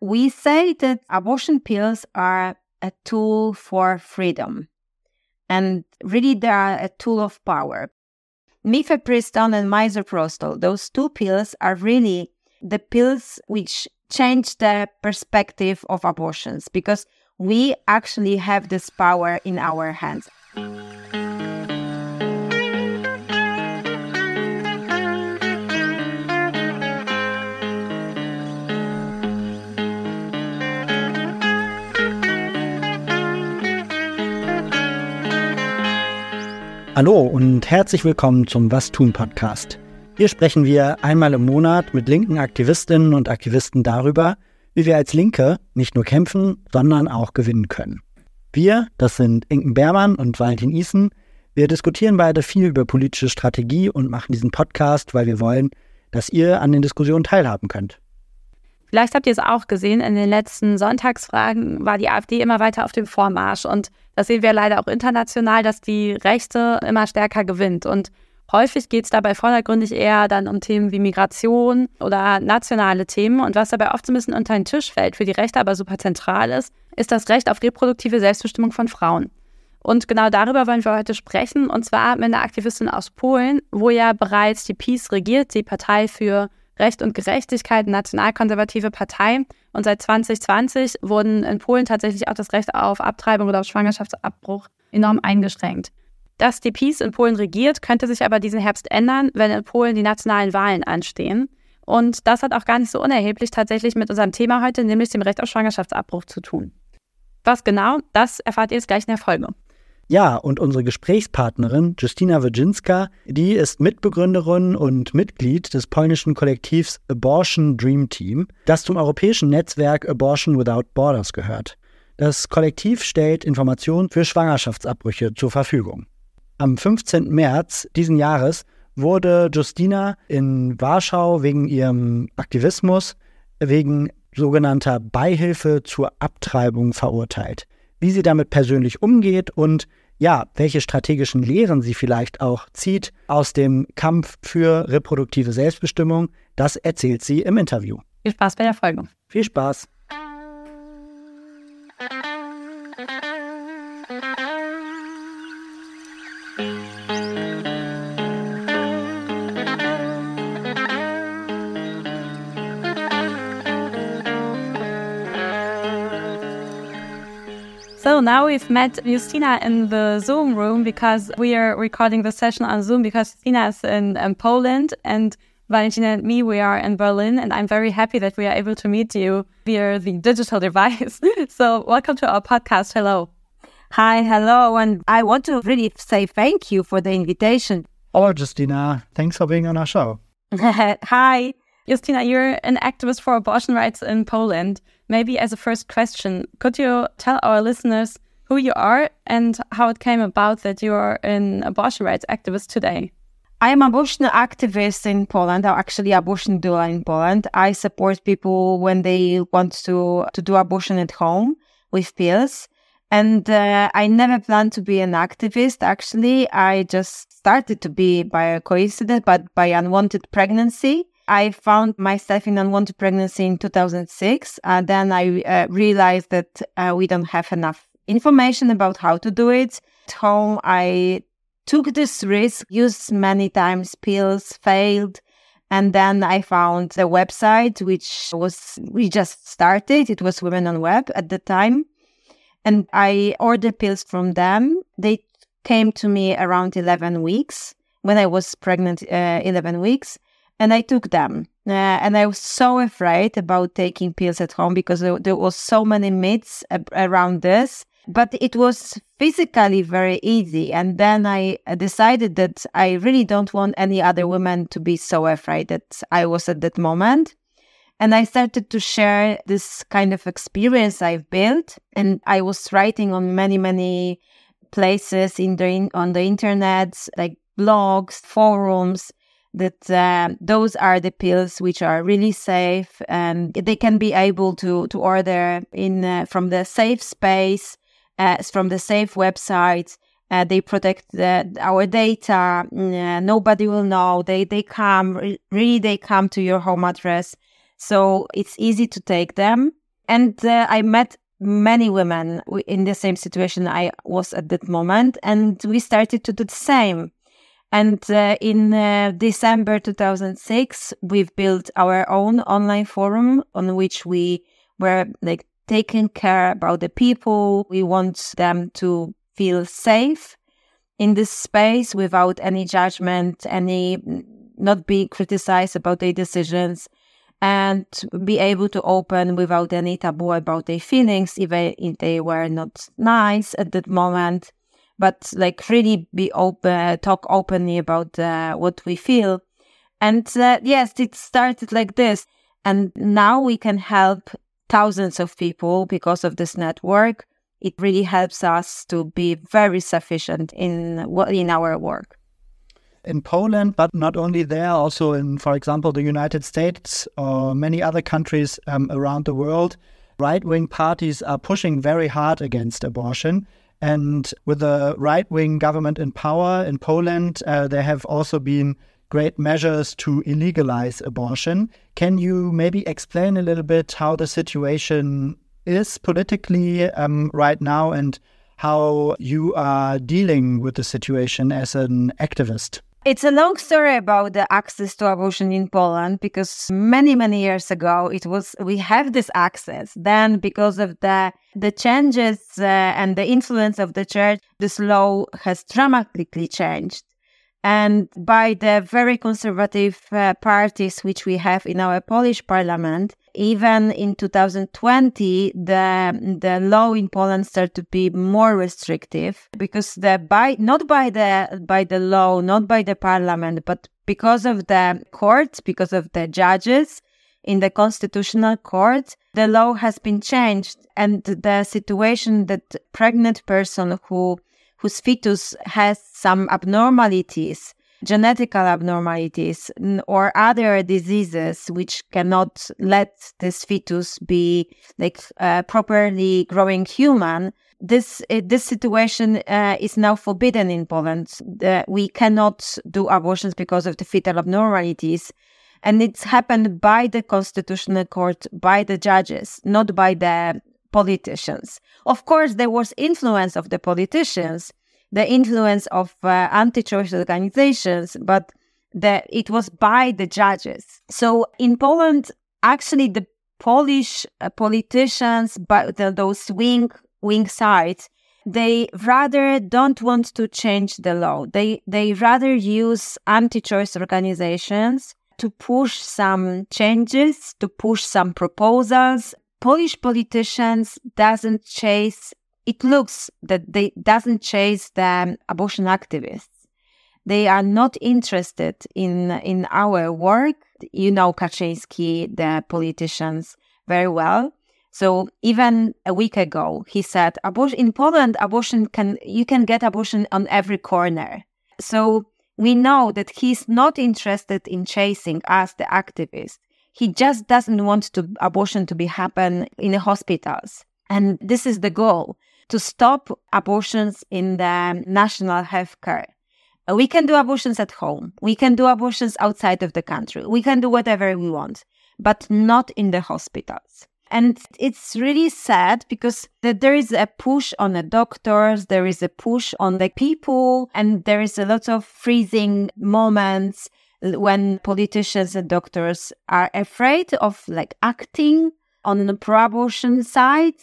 we say that abortion pills are a tool for freedom. And really, they are a tool of power. Mifepristone and misoprostol, those two pills are really the pills which change the perspective of abortions because we actually have this power in our hands. Hallo und herzlich willkommen zum Was tun Podcast. Hier sprechen wir einmal im Monat mit linken Aktivistinnen und Aktivisten darüber, wie wir als Linke nicht nur kämpfen, sondern auch gewinnen können. Wir, das sind Inken Bermann und Valentin Isen, wir diskutieren beide viel über politische Strategie und machen diesen Podcast, weil wir wollen, dass ihr an den Diskussionen teilhaben könnt. Vielleicht habt ihr es auch gesehen, in den letzten Sonntagsfragen war die AfD immer weiter auf dem Vormarsch. Und das sehen wir leider auch international, dass die Rechte immer stärker gewinnt. Und häufig geht es dabei vordergründig eher dann um Themen wie Migration oder nationale Themen. Und was dabei oft so ein bisschen unter den Tisch fällt, für die Rechte aber super zentral ist, ist das Recht auf reproduktive Selbstbestimmung von Frauen. Und genau darüber wollen wir heute sprechen, und zwar mit einer Aktivistin aus Polen, wo ja bereits die PiS regiert, die Partei für Recht und Gerechtigkeit, nationalkonservative Partei. Und seit 2020 wurden in Polen tatsächlich auch das Recht auf Abtreibung oder auf Schwangerschaftsabbruch enorm eingeschränkt. Dass die Peace in Polen regiert, könnte sich aber diesen Herbst ändern, wenn in Polen die nationalen Wahlen anstehen. Und das hat auch gar nicht so unerheblich tatsächlich mit unserem Thema heute, nämlich dem Recht auf Schwangerschaftsabbruch zu tun. Was genau, das erfahrt ihr jetzt gleich in der Folge. Ja, und unsere Gesprächspartnerin Justina Wojcinska, die ist Mitbegründerin und Mitglied des polnischen Kollektivs Abortion Dream Team, das zum europäischen Netzwerk Abortion Without Borders gehört. Das Kollektiv stellt Informationen für Schwangerschaftsabbrüche zur Verfügung. Am 15. März diesen Jahres wurde Justina in Warschau wegen ihrem Aktivismus wegen sogenannter Beihilfe zur Abtreibung verurteilt. Wie sie damit persönlich umgeht und ja, welche strategischen Lehren sie vielleicht auch zieht aus dem Kampf für reproduktive Selbstbestimmung, das erzählt sie im Interview. Viel Spaß bei der Folge. Viel Spaß. So now we've met Justyna in the Zoom room because we are recording the session on Zoom because Justyna is in, in Poland and Valentina and me, we are in Berlin, and I'm very happy that we are able to meet you via the digital device. so, welcome to our podcast. Hello. Hi, hello. And I want to really say thank you for the invitation. Hello, Justyna. Thanks for being on our show. Hi. Justyna, you're an activist for abortion rights in Poland. Maybe as a first question, could you tell our listeners who you are and how it came about that you are an abortion rights activist today? I am an abortion activist in Poland, I'm actually abortion doula in Poland. I support people when they want to, to do abortion at home with pills. And uh, I never planned to be an activist. Actually, I just started to be by a coincidence, but by unwanted pregnancy. I found myself in unwanted pregnancy in 2006. Uh, then I uh, realized that uh, we don't have enough information about how to do it. At home, I took this risk, used many times pills, failed. And then I found the website, which was, we just started. It was Women on Web at the time. And I ordered pills from them. They came to me around 11 weeks when I was pregnant, uh, 11 weeks and I took them. Uh, and I was so afraid about taking pills at home because there, there was so many myths ab- around this. But it was physically very easy. And then I decided that I really don't want any other woman to be so afraid that I was at that moment. And I started to share this kind of experience I've built. And I was writing on many, many places in the, on the internet, like blogs, forums, that uh, those are the pills which are really safe and they can be able to to order in uh, from the safe space uh, from the safe websites. Uh, they protect the, our data. Uh, nobody will know. They they come really they come to your home address. So it's easy to take them. And uh, I met many women in the same situation I was at that moment, and we started to do the same. And uh, in uh, December 2006, we've built our own online forum on which we were like taking care about the people. We want them to feel safe in this space without any judgment, any not being criticized about their decisions and be able to open without any taboo about their feelings, even if they were not nice at that moment, but like really be open, talk openly about uh, what we feel. And uh, yes, it started like this. And now we can help thousands of people because of this network. It really helps us to be very sufficient in in our work in Poland, but not only there, also in, for example, the United States or many other countries um, around the world, right wing parties are pushing very hard against abortion. And with the right wing government in power in Poland, uh, there have also been great measures to illegalize abortion. Can you maybe explain a little bit how the situation is politically um, right now and how you are dealing with the situation as an activist? It's a long story about the access to abortion in Poland because many many years ago it was we have this access. Then because of the the changes uh, and the influence of the church, this law has dramatically changed and by the very conservative uh, parties which we have in our Polish parliament. Even in 2020, the the law in Poland started to be more restrictive because the by not by the by the law, not by the parliament, but because of the courts, because of the judges in the constitutional court, the law has been changed, and the situation that pregnant person who whose fetus has some abnormalities, genetical abnormalities, or other diseases which cannot let this fetus be like uh, properly growing human. This uh, this situation uh, is now forbidden in Poland. we cannot do abortions because of the fetal abnormalities, and it's happened by the constitutional court, by the judges, not by the politicians. Of course, there was influence of the politicians, the influence of uh, anti-choice organizations, but it was by the judges. So in Poland, actually, the Polish uh, politicians, but the, those wing wing sides, they rather don't want to change the law. They they rather use anti-choice organizations to push some changes, to push some proposals, Polish politicians doesn't chase. It looks that they doesn't chase the abortion activists. They are not interested in in our work. You know Kaczynski, the politicians, very well. So even a week ago, he said, "Abortion in Poland, abortion can you can get abortion on every corner." So we know that he's not interested in chasing us, the activists. He just doesn't want to abortion to be happen in the hospitals. And this is the goal to stop abortions in the national health care. We can do abortions at home. We can do abortions outside of the country. We can do whatever we want, but not in the hospitals. And it's really sad because there is a push on the doctors, there is a push on the people, and there is a lot of freezing moments when politicians and doctors are afraid of like acting on the pro-abortion side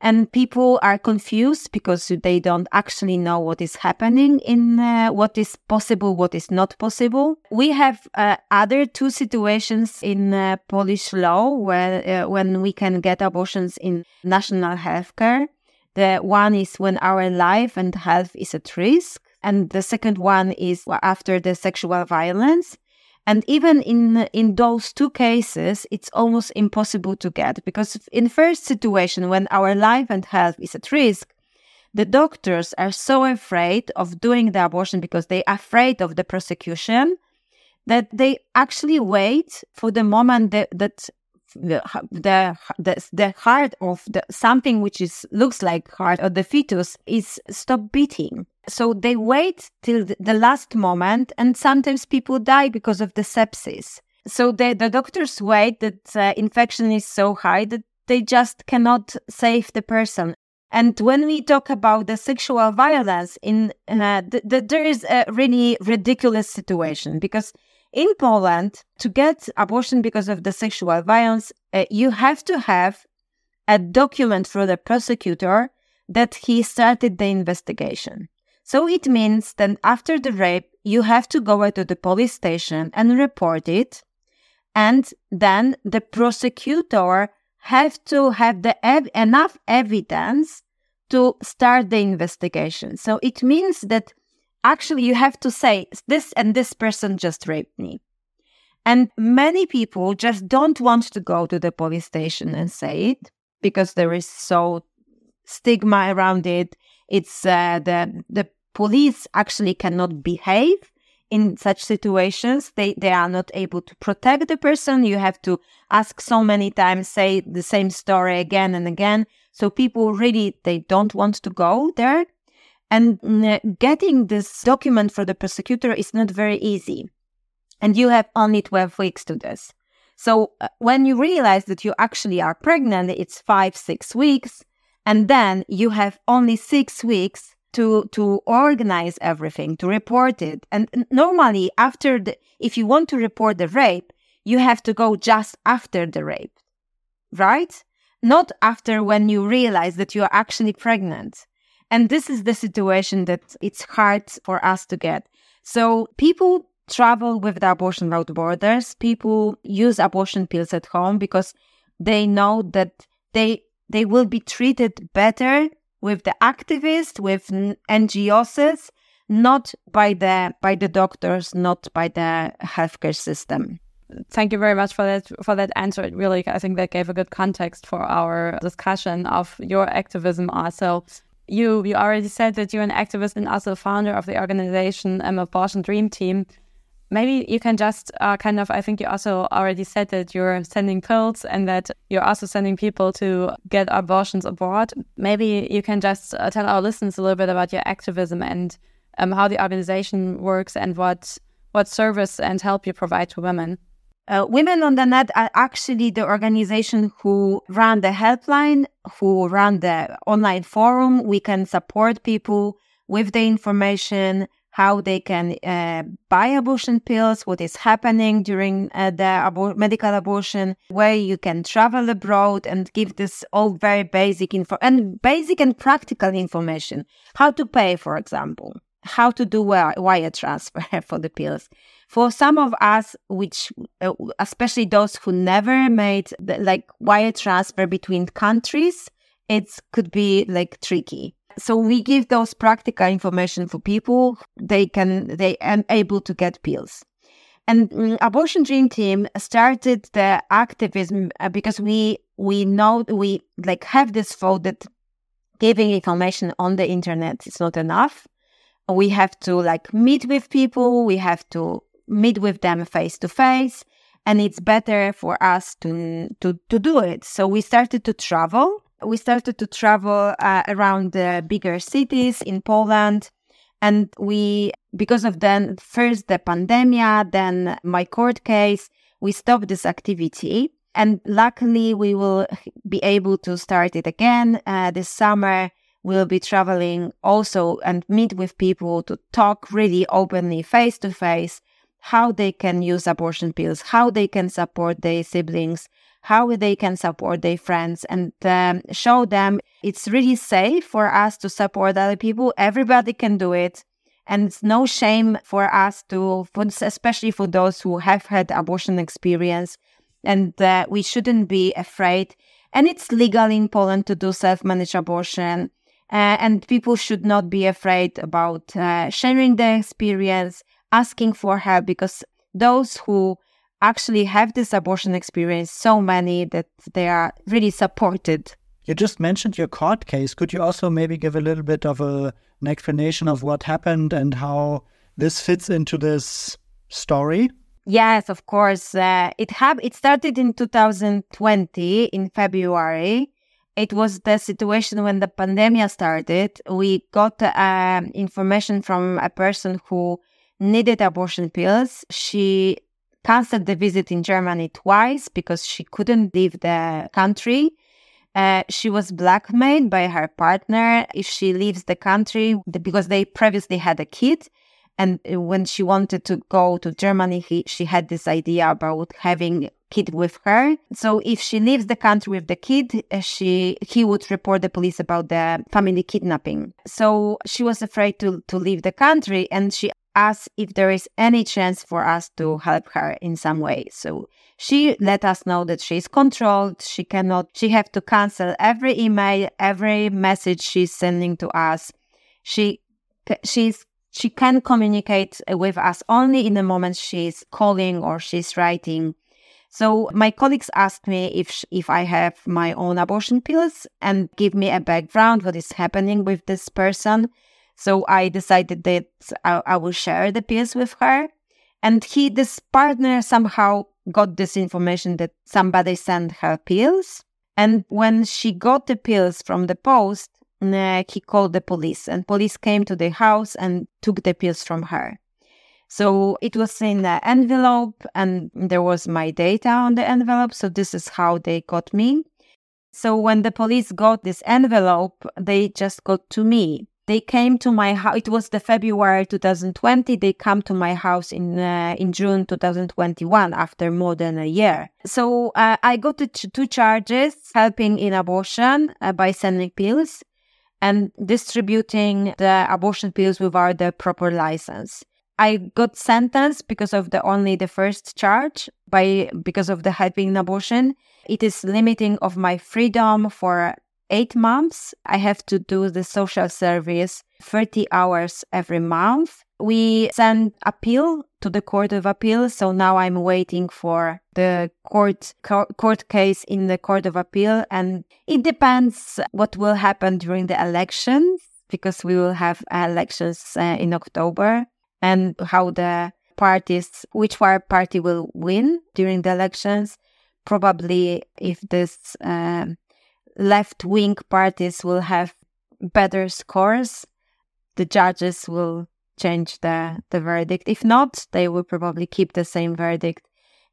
and people are confused because they don't actually know what is happening in uh, what is possible what is not possible. We have uh, other two situations in uh, polish law where uh, when we can get abortions in national health care the one is when our life and health is at risk and the second one is after the sexual violence. And even in in those two cases, it's almost impossible to get because in first situation when our life and health is at risk, the doctors are so afraid of doing the abortion because they're afraid of the prosecution that they actually wait for the moment that, that the, the the heart of the something which is looks like heart of the fetus is stop beating so they wait till the last moment, and sometimes people die because of the sepsis. So the, the doctors wait that uh, infection is so high that they just cannot save the person. And when we talk about the sexual violence, in uh, th- th- there is a really ridiculous situation because in Poland, to get abortion because of the sexual violence, uh, you have to have a document from the prosecutor that he started the investigation. So it means that after the rape, you have to go to the police station and report it. And then the prosecutor have to have the ev- enough evidence to start the investigation. So it means that actually you have to say this and this person just raped me. And many people just don't want to go to the police station and say it because there is so stigma around it. It's uh, the the police actually cannot behave in such situations. They they are not able to protect the person. You have to ask so many times, say the same story again and again. So people really they don't want to go there. And mm, getting this document for the prosecutor is not very easy. And you have only 12 weeks to this. So uh, when you realize that you actually are pregnant, it's five, six weeks and then you have only six weeks to to organize everything to report it and normally after the if you want to report the rape you have to go just after the rape right not after when you realize that you are actually pregnant and this is the situation that it's hard for us to get so people travel with the abortion without borders people use abortion pills at home because they know that they they will be treated better with the activists, with NGOs, not by the by the doctors, not by the healthcare system. Thank you very much for that for that answer. It really, I think that gave a good context for our discussion of your activism. Also, you you already said that you're an activist and also founder of the organization um, Abortion Dream Team maybe you can just uh, kind of, I think you also already said that you're sending pills and that you're also sending people to get abortions abroad. Maybe you can just uh, tell our listeners a little bit about your activism and um, how the organization works and what what service and help you provide to women. Uh, women on the net are actually the organization who run the helpline, who run the online forum. We can support people with the information, how they can uh, buy abortion pills, what is happening during uh, the abor- medical abortion, where you can travel abroad and give this all very basic info and basic and practical information. How to pay, for example, how to do wire transfer for the pills. For some of us, which uh, especially those who never made the, like wire transfer between countries, it could be like tricky so we give those practical information for people. They can, they are able to get pills. And um, Abortion Dream Team started the activism uh, because we, we know, we like have this thought that giving information on the internet is not enough. We have to like meet with people. We have to meet with them face to face and it's better for us to, to, to do it. So we started to travel we started to travel uh, around the bigger cities in Poland. And we, because of then first the pandemic, then my court case, we stopped this activity. And luckily, we will be able to start it again uh, this summer. We'll be traveling also and meet with people to talk really openly, face to face, how they can use abortion pills, how they can support their siblings, how they can support their friends and um, show them it's really safe for us to support other people. Everybody can do it. And it's no shame for us to, for, especially for those who have had abortion experience. And uh, we shouldn't be afraid. And it's legal in Poland to do self-managed abortion. Uh, and people should not be afraid about uh, sharing their experience, asking for help, because those who actually have this abortion experience, so many that they are really supported. You just mentioned your court case. Could you also maybe give a little bit of a, an explanation of what happened and how this fits into this story? Yes, of course. Uh, it hap- It started in 2020 in February. It was the situation when the pandemic started. We got uh, information from a person who needed abortion pills. She canceled the visit in Germany twice because she couldn't leave the country. Uh, she was blackmailed by her partner if she leaves the country because they previously had a kid. And when she wanted to go to Germany, he, she had this idea about having kid with her. So if she leaves the country with the kid, uh, she he would report the police about the family kidnapping. So she was afraid to to leave the country, and she asked if there is any chance for us to help her in some way. So she let us know that she is controlled. She cannot. She have to cancel every email, every message she's sending to us. She she's she can communicate with us only in the moment she's calling or she's writing. So my colleagues asked me if if I have my own abortion pills and give me a background what is happening with this person. So I decided that I, I will share the pills with her. And he, this partner, somehow got this information that somebody sent her pills. And when she got the pills from the post, he called the police and police came to the house and took the pills from her. So it was in the envelope and there was my data on the envelope. So this is how they got me. So when the police got this envelope, they just got to me. They came to my house. It was the February 2020. They come to my house in uh, in June 2021 after more than a year. So uh, I got two charges: helping in abortion uh, by sending pills, and distributing the abortion pills without the proper license. I got sentenced because of the only the first charge by because of the helping abortion. It is limiting of my freedom for eight months. I have to do the social service 30 hours every month. We send appeal to the court of appeal. So now I'm waiting for the court court case in the court of appeal, and it depends what will happen during the elections because we will have elections uh, in October and how the parties, which party will win during the elections. Probably, if this uh, left wing parties will have better scores, the judges will change the, the verdict. If not, they will probably keep the same verdict.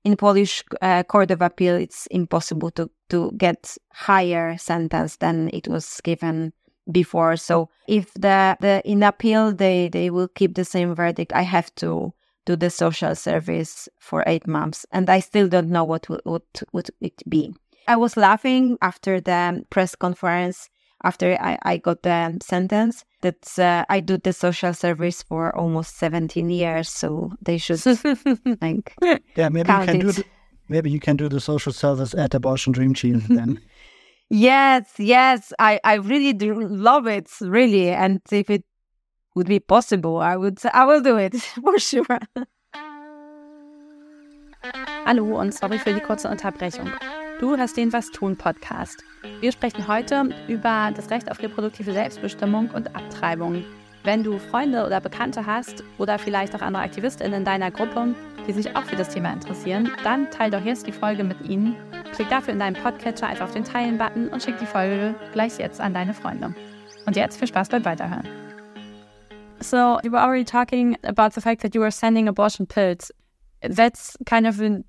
In Polish uh, court of appeal, it's impossible to, to get higher sentence than it was given before. So if the, the in appeal they, they will keep the same verdict, I have to do the social service for eight months, and I still don't know what would would, would it be. I was laughing after the press conference after I, I got the sentence that uh, I do the social service for almost 17 years. So they should like yeah, maybe you can it. do the, maybe you can do the social service at Abortion Dream Team then. yes, yes, I I really do love it, really, and if it would be possible, I would I will do it for sure. Hallo und sorry für die kurze Unterbrechung. Du hast den Was tun Podcast. Wir sprechen heute über das Recht auf reproduktive Selbstbestimmung und Abtreibung. Wenn du Freunde oder Bekannte hast oder vielleicht auch andere AktivistInnen in deiner Gruppe, die sich auch für das Thema interessieren, dann teile doch jetzt die Folge mit ihnen. Klick dafür in deinem Podcatcher einfach auf den Teilen-Button und schick die Folge gleich jetzt an deine Freunde. Und jetzt viel Spaß beim Weiterhören. So, you were already talking about the fact that you were sending abortion pills. That's kind of an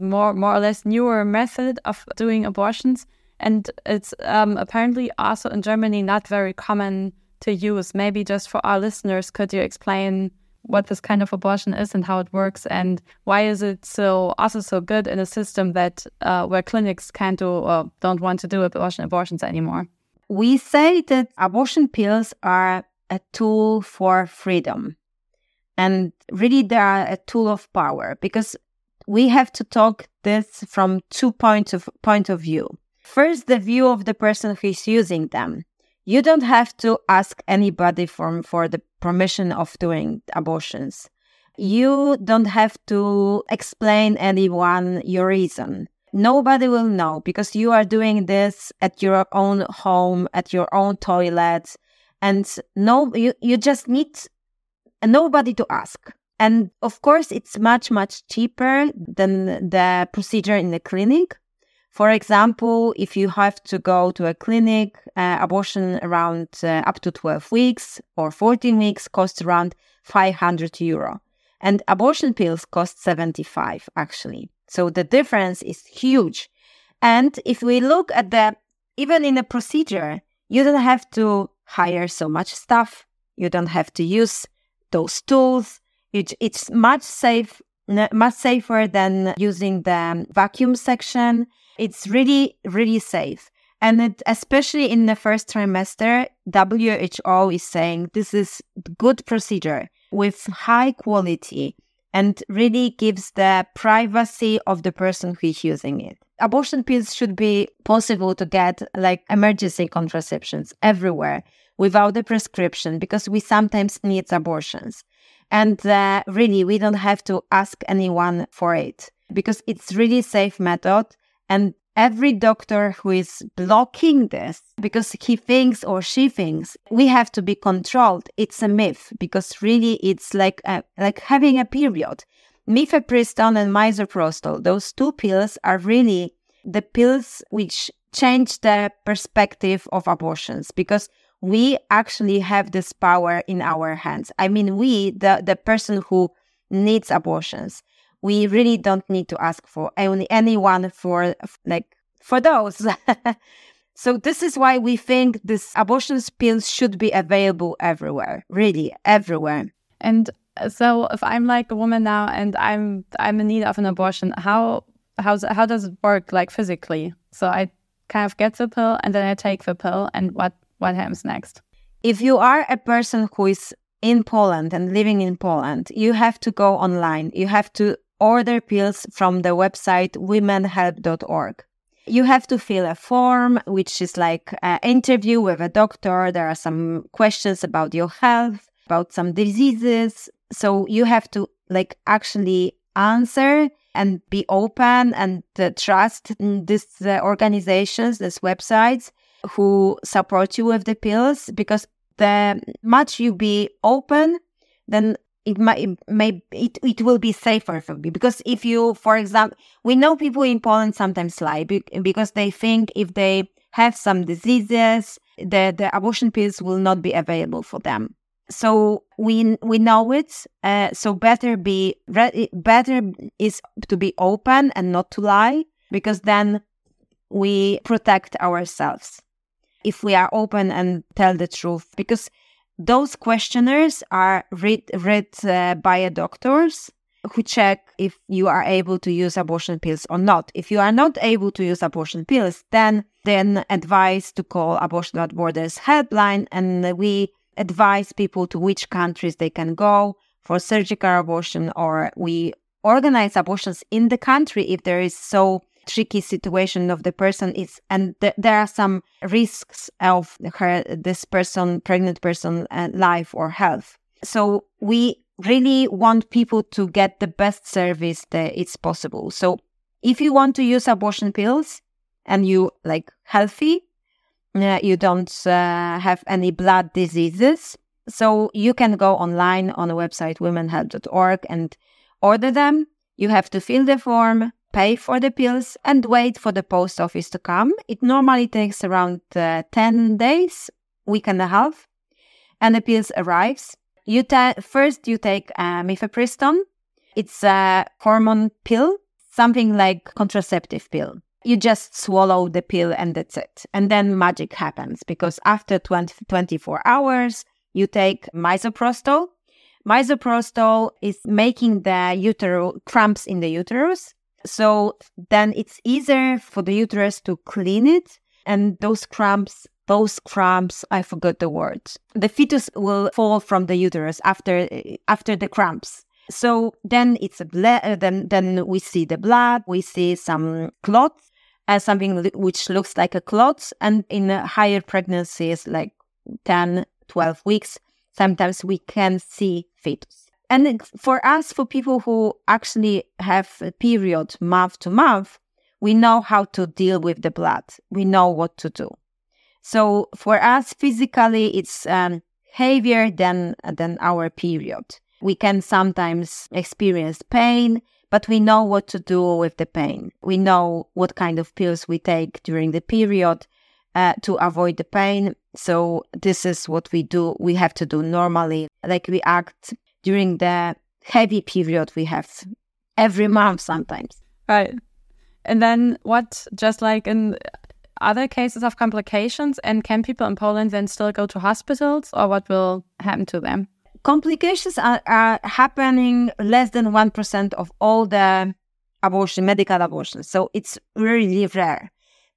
more more or less newer method of doing abortions, and it's um, apparently also in Germany not very common to use. Maybe just for our listeners, could you explain what this kind of abortion is and how it works, and why is it so also so good in a system that uh, where clinics can't do or don't want to do abortion abortions anymore? We say that abortion pills are a tool for freedom. And really, they are a tool of power because we have to talk this from two points of point of view. First, the view of the person who is using them. You don't have to ask anybody for, for the permission of doing abortions. You don't have to explain anyone your reason. Nobody will know because you are doing this at your own home, at your own toilet, and no, you, you just need nobody to ask. And of course, it's much, much cheaper than the procedure in the clinic. For example, if you have to go to a clinic, uh, abortion around uh, up to 12 weeks or 14 weeks costs around 500 euro. And abortion pills cost 75 actually. So the difference is huge. And if we look at the even in a procedure, you don't have to hire so much staff. You don't have to use those tools. It, it's much safe, much safer than using the vacuum section. It's really, really safe. And it, especially in the first trimester, WHO is saying this is good procedure with high quality and really gives the privacy of the person who is using it. Abortion pills should be possible to get like emergency contraceptions everywhere without a prescription because we sometimes need abortions. And uh, really, we don't have to ask anyone for it because it's really safe method. And every doctor who is blocking this because he thinks or she thinks we have to be controlled. It's a myth because really it's like a, like having a period. Mifepristone and misoprostol those two pills are really the pills which change the perspective of abortions because we actually have this power in our hands. I mean we the the person who needs abortions we really don't need to ask for only anyone for like for those. so this is why we think this abortion pills should be available everywhere, really everywhere. And uh, so if I'm like a woman now and I'm I'm in need of an abortion, how how's how does it work like physically? So I kind of get the pill and then I take the pill and what what happens next? If you are a person who is in Poland and living in Poland, you have to go online. You have to order pills from the website womenhelp.org. You have to fill a form, which is like an interview with a doctor. There are some questions about your health, about some diseases. So you have to like actually answer and be open and uh, trust these uh, organizations, these websites who support you with the pills because the much you be open, then it might may it, it will be safer for me. Because if you for example we know people in poland sometimes lie because they think if they have some diseases the, the abortion pills will not be available for them. So we we know it uh, so better be better is to be open and not to lie because then we protect ourselves. If we are open and tell the truth because those questionnaires are read, read uh, by a doctors who check if you are able to use abortion pills or not. If you are not able to use abortion pills, then then advise to call Abortion Without Borders helpline, and we advise people to which countries they can go for surgical abortion, or we organize abortions in the country if there is so tricky situation of the person is and th- there are some risks of her this person pregnant person uh, life or health. So we really want people to get the best service that it's possible. So if you want to use abortion pills and you like healthy uh, you don't uh, have any blood diseases so you can go online on the website womenhelp.org and order them. You have to fill the form pay for the pills and wait for the post office to come. It normally takes around uh, 10 days, week and a half, and the pills arrives. You ta- first you take uh, mifepristone. It's a hormone pill, something like contraceptive pill. You just swallow the pill and that's it. And then magic happens because after 20, 24 hours, you take misoprostol. Misoprostol is making the uterus cramps in the uterus so then it's easier for the uterus to clean it. And those cramps, those cramps, I forgot the word. The fetus will fall from the uterus after, after the cramps. So then it's a ble- uh, then then we see the blood, we see some clots, uh, something which looks like a clot, and in higher pregnancies, like 10, 12 weeks, sometimes we can see fetus. And for us, for people who actually have a period month to month, we know how to deal with the blood. We know what to do. So for us, physically, it's um, heavier than than our period. We can sometimes experience pain, but we know what to do with the pain. We know what kind of pills we take during the period uh, to avoid the pain. So this is what we do. We have to do normally. Like we act during the heavy period we have every month sometimes. Right. And then what, just like in other cases of complications? And can people in Poland then still go to hospitals or what will happen to them? Complications are, are happening less than 1% of all the abortion, medical abortions. So it's really rare.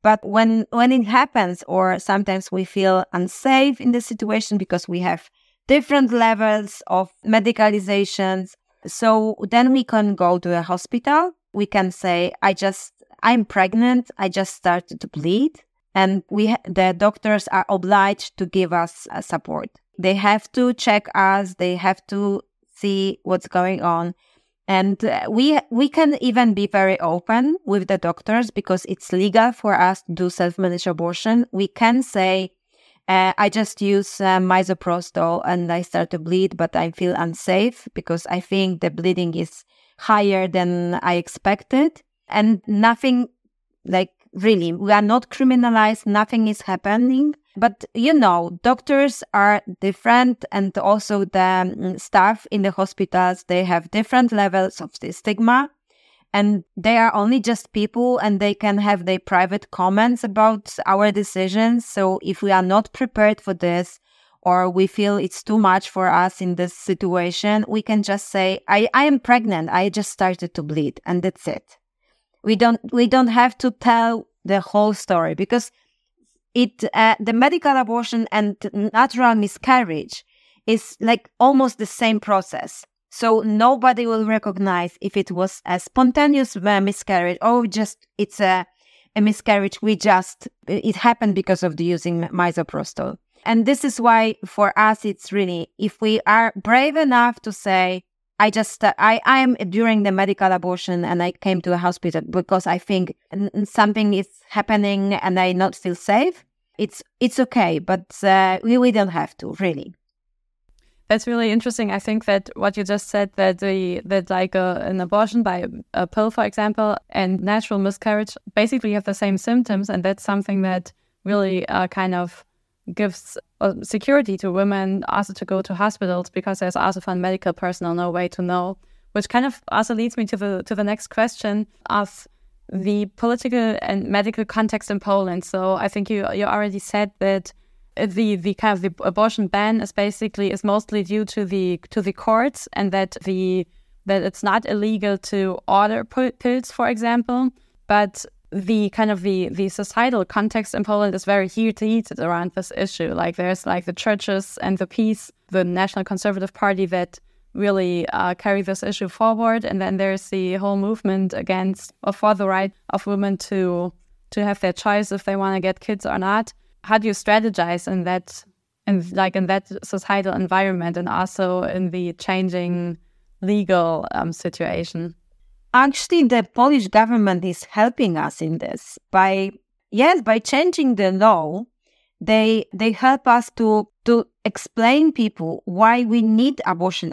But when, when it happens, or sometimes we feel unsafe in the situation because we have different levels of medicalizations. So then we can go to a hospital. We can say, I just, I'm pregnant. I just started to bleed. And we, the doctors are obliged to give us uh, support. They have to check us. They have to see what's going on. And uh, we we can even be very open with the doctors because it's legal for us to do self-managed abortion. We can say, uh, I just use uh, misoprostol and I start to bleed, but I feel unsafe because I think the bleeding is higher than I expected, and nothing like really we are not criminalized. Nothing is happening. But you know, doctors are different, and also the mm, staff in the hospitals they have different levels of the stigma, and they are only just people, and they can have their private comments about our decisions. So if we are not prepared for this, or we feel it's too much for us in this situation, we can just say, I, I am pregnant. I just started to bleed and that's it. We don't, we don't have to tell the whole story because it uh, the medical abortion and natural miscarriage is like almost the same process so nobody will recognize if it was a spontaneous uh, miscarriage or just it's a, a miscarriage. We just it happened because of the using misoprostol. And this is why for us it's really if we are brave enough to say I just uh, I I am during the medical abortion and I came to a hospital because I think something is happening and I not feel safe it's it's okay, but uh, we we don't have to really. That's really interesting. I think that what you just said that the that like a, an abortion by a pill, for example, and natural miscarriage basically have the same symptoms, and that's something that really uh, kind of gives uh, security to women also to go to hospitals because there's also from medical personnel no way to know. Which kind of also leads me to the to the next question of the political and medical context in Poland. So I think you you already said that the the kind of the abortion ban is basically is mostly due to the to the courts and that the that it's not illegal to order pills, for example, but the kind of the the societal context in Poland is very heated around this issue. Like there's like the churches and the PiS, the National Conservative Party that really uh, carry this issue forward. And then there's the whole movement against or for the right of women to to have their choice if they want to get kids or not. How do you strategize in that in like in that societal environment and also in the changing legal um, situation? Actually, the Polish government is helping us in this by yes by changing the law they they help us to to explain people why we need abortion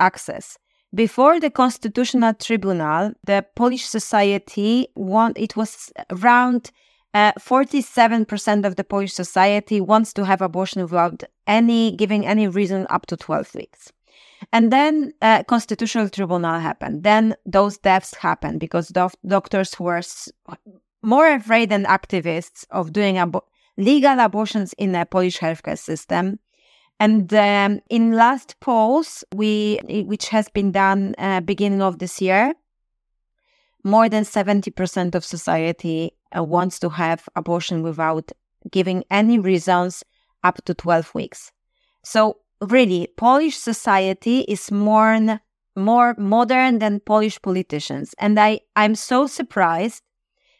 access. Before the Constitutional Tribunal, the Polish society want it was around uh, 47% of the Polish society wants to have abortion without any giving any reason up to 12 weeks. And then uh, Constitutional Tribunal happened. Then those deaths happened because do- doctors were more afraid than activists of doing legal abortions in the Polish healthcare system. And um, in last polls, we which has been done uh, beginning of this year, more than seventy percent of society uh, wants to have abortion without giving any reasons up to twelve weeks. So really, Polish society is more more modern than Polish politicians, and I I'm so surprised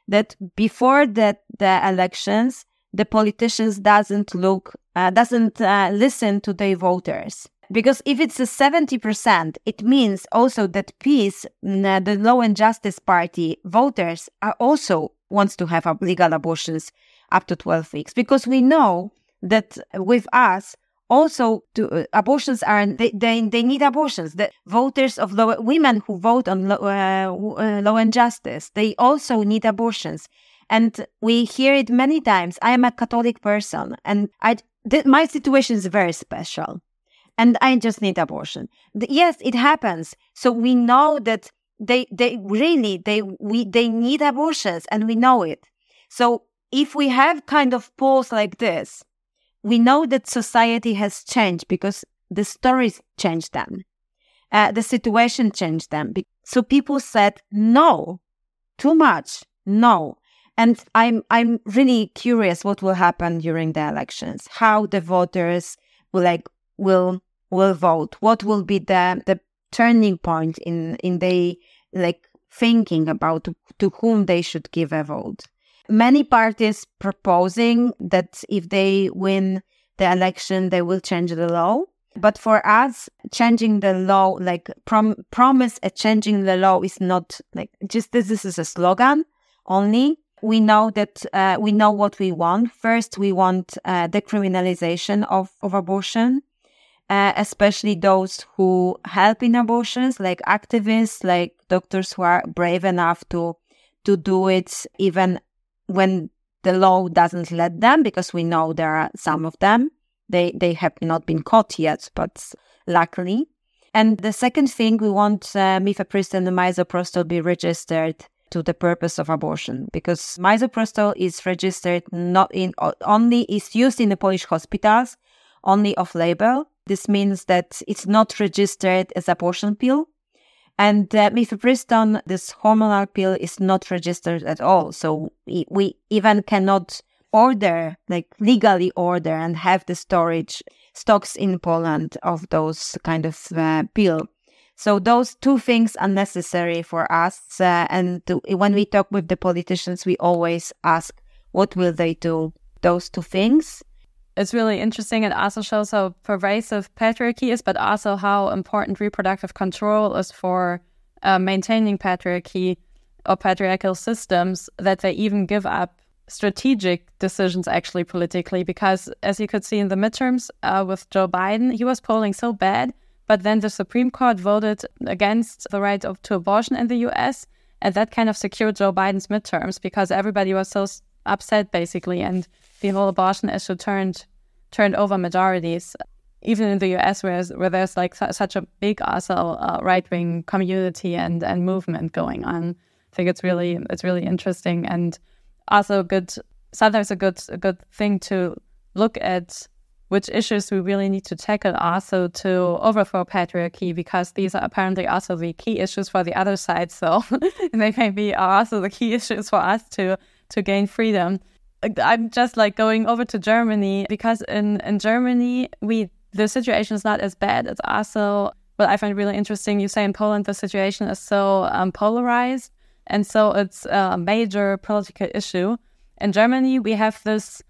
that before the the elections the politicians doesn't look uh, doesn't uh, listen to their voters because if it's a 70% it means also that PiS mm, the law and justice party voters are also wants to have legal abortions up to 12 weeks. Because we know that with us also to, uh, abortions are they, they, they need abortions. The voters of women who vote on law, uh, uh, law and justice they also need abortions. And we hear it many times. I am a Catholic person and I, th- my situation is very special and I just need abortion. The, yes, it happens. So we know that they, they really, they, we, they need abortions and we know it. So if we have kind of polls like this, we know that society has changed because the stories changed them. Uh, the situation changed them. So people said no, too much, no. And I'm I'm really curious what will happen during the elections, how the voters will like will will vote, what will be the the turning point in in the like thinking about to, to whom they should give a vote. Many parties proposing that if they win the election, they will change the law. But for us, changing the law, like prom- promise a changing the law is not like just this, this is a slogan only. We know that uh, we know what we want. First, we want uh, decriminalization of, of abortion, uh, especially those who help in abortions, like activists, like doctors who are brave enough to to do it even when the law doesn't let them, because we know there are some of them. They they have not been caught yet, but luckily. And the second thing, we want uh, mifepristone and misoprostol be registered to the purpose of abortion because misoprostol is registered not in only is used in the Polish hospitals only off label. This means that it's not registered as abortion pill. And uh, mifepristone, this hormonal pill, is not registered at all. So we, we even cannot order, like legally order and have the storage stocks in Poland of those kind of uh, pill. So those two things are necessary for us. Uh, and to, when we talk with the politicians, we always ask, what will they do? Those two things it's really interesting. It also shows how pervasive patriarchy is, but also how important reproductive control is for uh, maintaining patriarchy or patriarchal systems that they even give up strategic decisions actually politically. Because as you could see in the midterms uh, with Joe Biden, he was polling so bad, but then the Supreme Court voted against the right of, to abortion in the US. And that kind of secured Joe Biden's midterms because everybody was so upset basically and the whole abortion issue turned turned over majorities even in the US where, where there's like su- such a big also uh, right wing community and and movement going on I think it's really it's really interesting and also good sometimes a good a good thing to look at which issues we really need to tackle also to overthrow patriarchy because these are apparently also the key issues for the other side so they maybe are also the key issues for us to to gain freedom. I'm just like going over to Germany because in, in Germany we the situation is not as bad. It's also what I find really interesting. You say in Poland the situation is so um, polarized, and so it's a major political issue. In Germany, we have this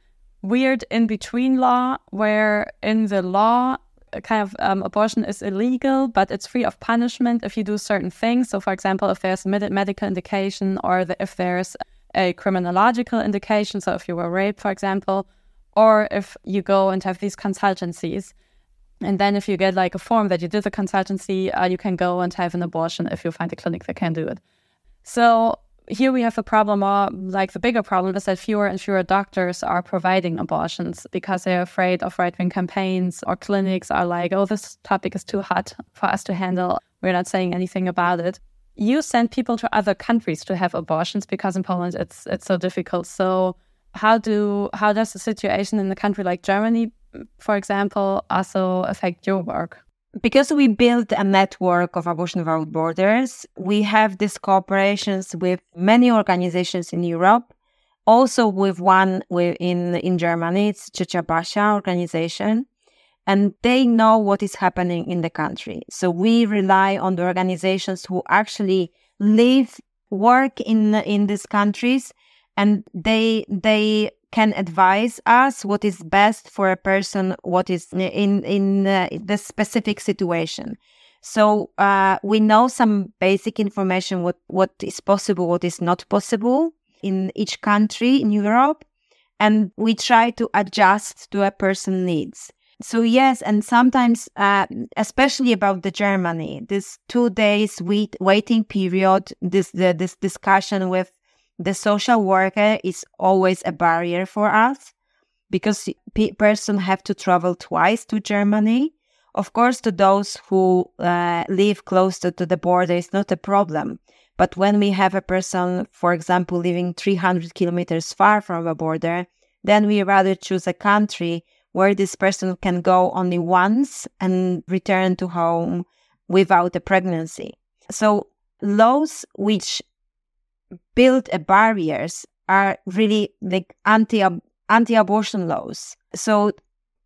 weird in between law where in the law kind of um, abortion is illegal, but it's free of punishment if you do certain things. So, for example, if there's a medical indication or the, if there's a criminological indication, so if you were raped, for example, or if you go and have these consultancies. And then if you get like a form that you did the consultancy, uh, you can go and have an abortion if you find a clinic that can do it. So here we have a problem, or like the bigger problem is that fewer and fewer doctors are providing abortions because they're afraid of right wing campaigns or clinics are like, oh, this topic is too hot for us to handle. We're not saying anything about it you send people to other countries to have abortions because in Poland it's it's so difficult. So how do how does the situation in a country like Germany, for example, also affect your work? Because we built a network of Abortion Without Borders, we have these cooperations with many organizations in Europe, also with one in in Germany. It's Ciocia Basia organization and they know what is happening in the country. So we rely on the organizations who actually live, work in in these countries, and they they can advise us what is best for a person, what is in in uh, the specific situation. So uh, we know some basic information what what is possible, what is not possible in each country in Europe, and we try to adjust to a person's needs. So yes, and sometimes, uh, especially about the Germany, this two days wait, waiting period, this the, this discussion with the social worker is always a barrier for us because pe- person have to travel twice to Germany. Of course, to those who uh, live closer to the border, it's not a problem. But when we have a person, for example, living 300 kilometers far from a border, then we rather choose a country where this person can go only once and return to home without a pregnancy. So laws which build barriers are really like anti anti abortion laws. So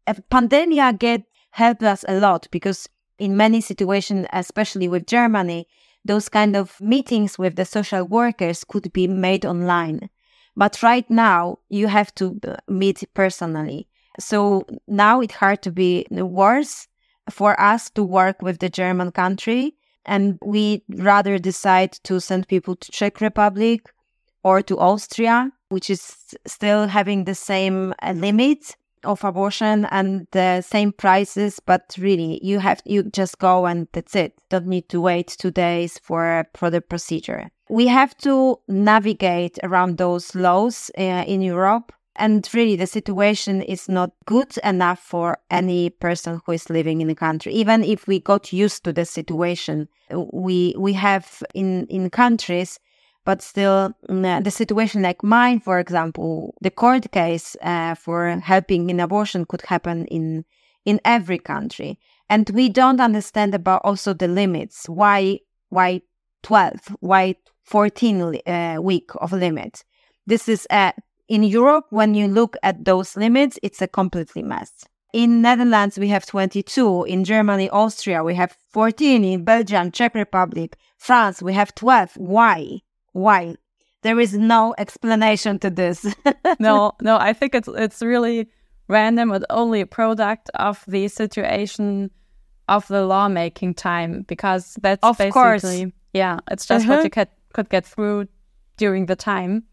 a pandemic get helped us a lot because in many situations, especially with Germany, those kind of meetings with the social workers could be made online. But right now, you have to uh, meet personally. So now it's hard to be worse for us to work with the German country. And we rather decide to send people to Czech Republic or to Austria, which is still having the same uh, limits of abortion and the same prices, but really you have you just go and that's it. Don't need to wait two days for for the procedure. We have to navigate around those laws uh, in Europe and really, the situation is not good enough for any person who is living in the country. Even if we got used to the situation, we we have in in countries, but still mm, the situation like mine, for example, the court case uh, for helping in abortion could happen in in every country, and we don't understand about also the limits. Why why twelve? Why fourteen uh, week of limit? This is a in Europe, when you look at those limits, it's a completely mess. In Netherlands, we have 22. In Germany, Austria, we have 14. In Belgium, Czech Republic, France, we have 12. Why? Why? There is no explanation to this. no, no, I think it's it's really random but only a product of the situation of the lawmaking time because that's of basically course. yeah, it's just uh-huh. what you could could get through during the time.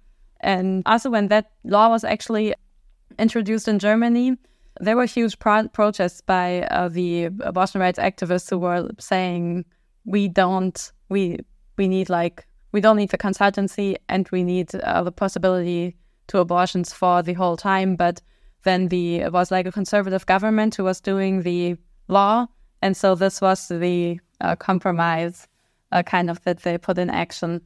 And also, when that law was actually introduced in Germany, there were huge pro- protests by uh, the abortion rights activists who were saying, "We don't, we we need like we don't need the consultancy, and we need uh, the possibility to abortions for the whole time." But then the it was like a conservative government who was doing the law, and so this was the uh, compromise, uh, kind of that they put in action.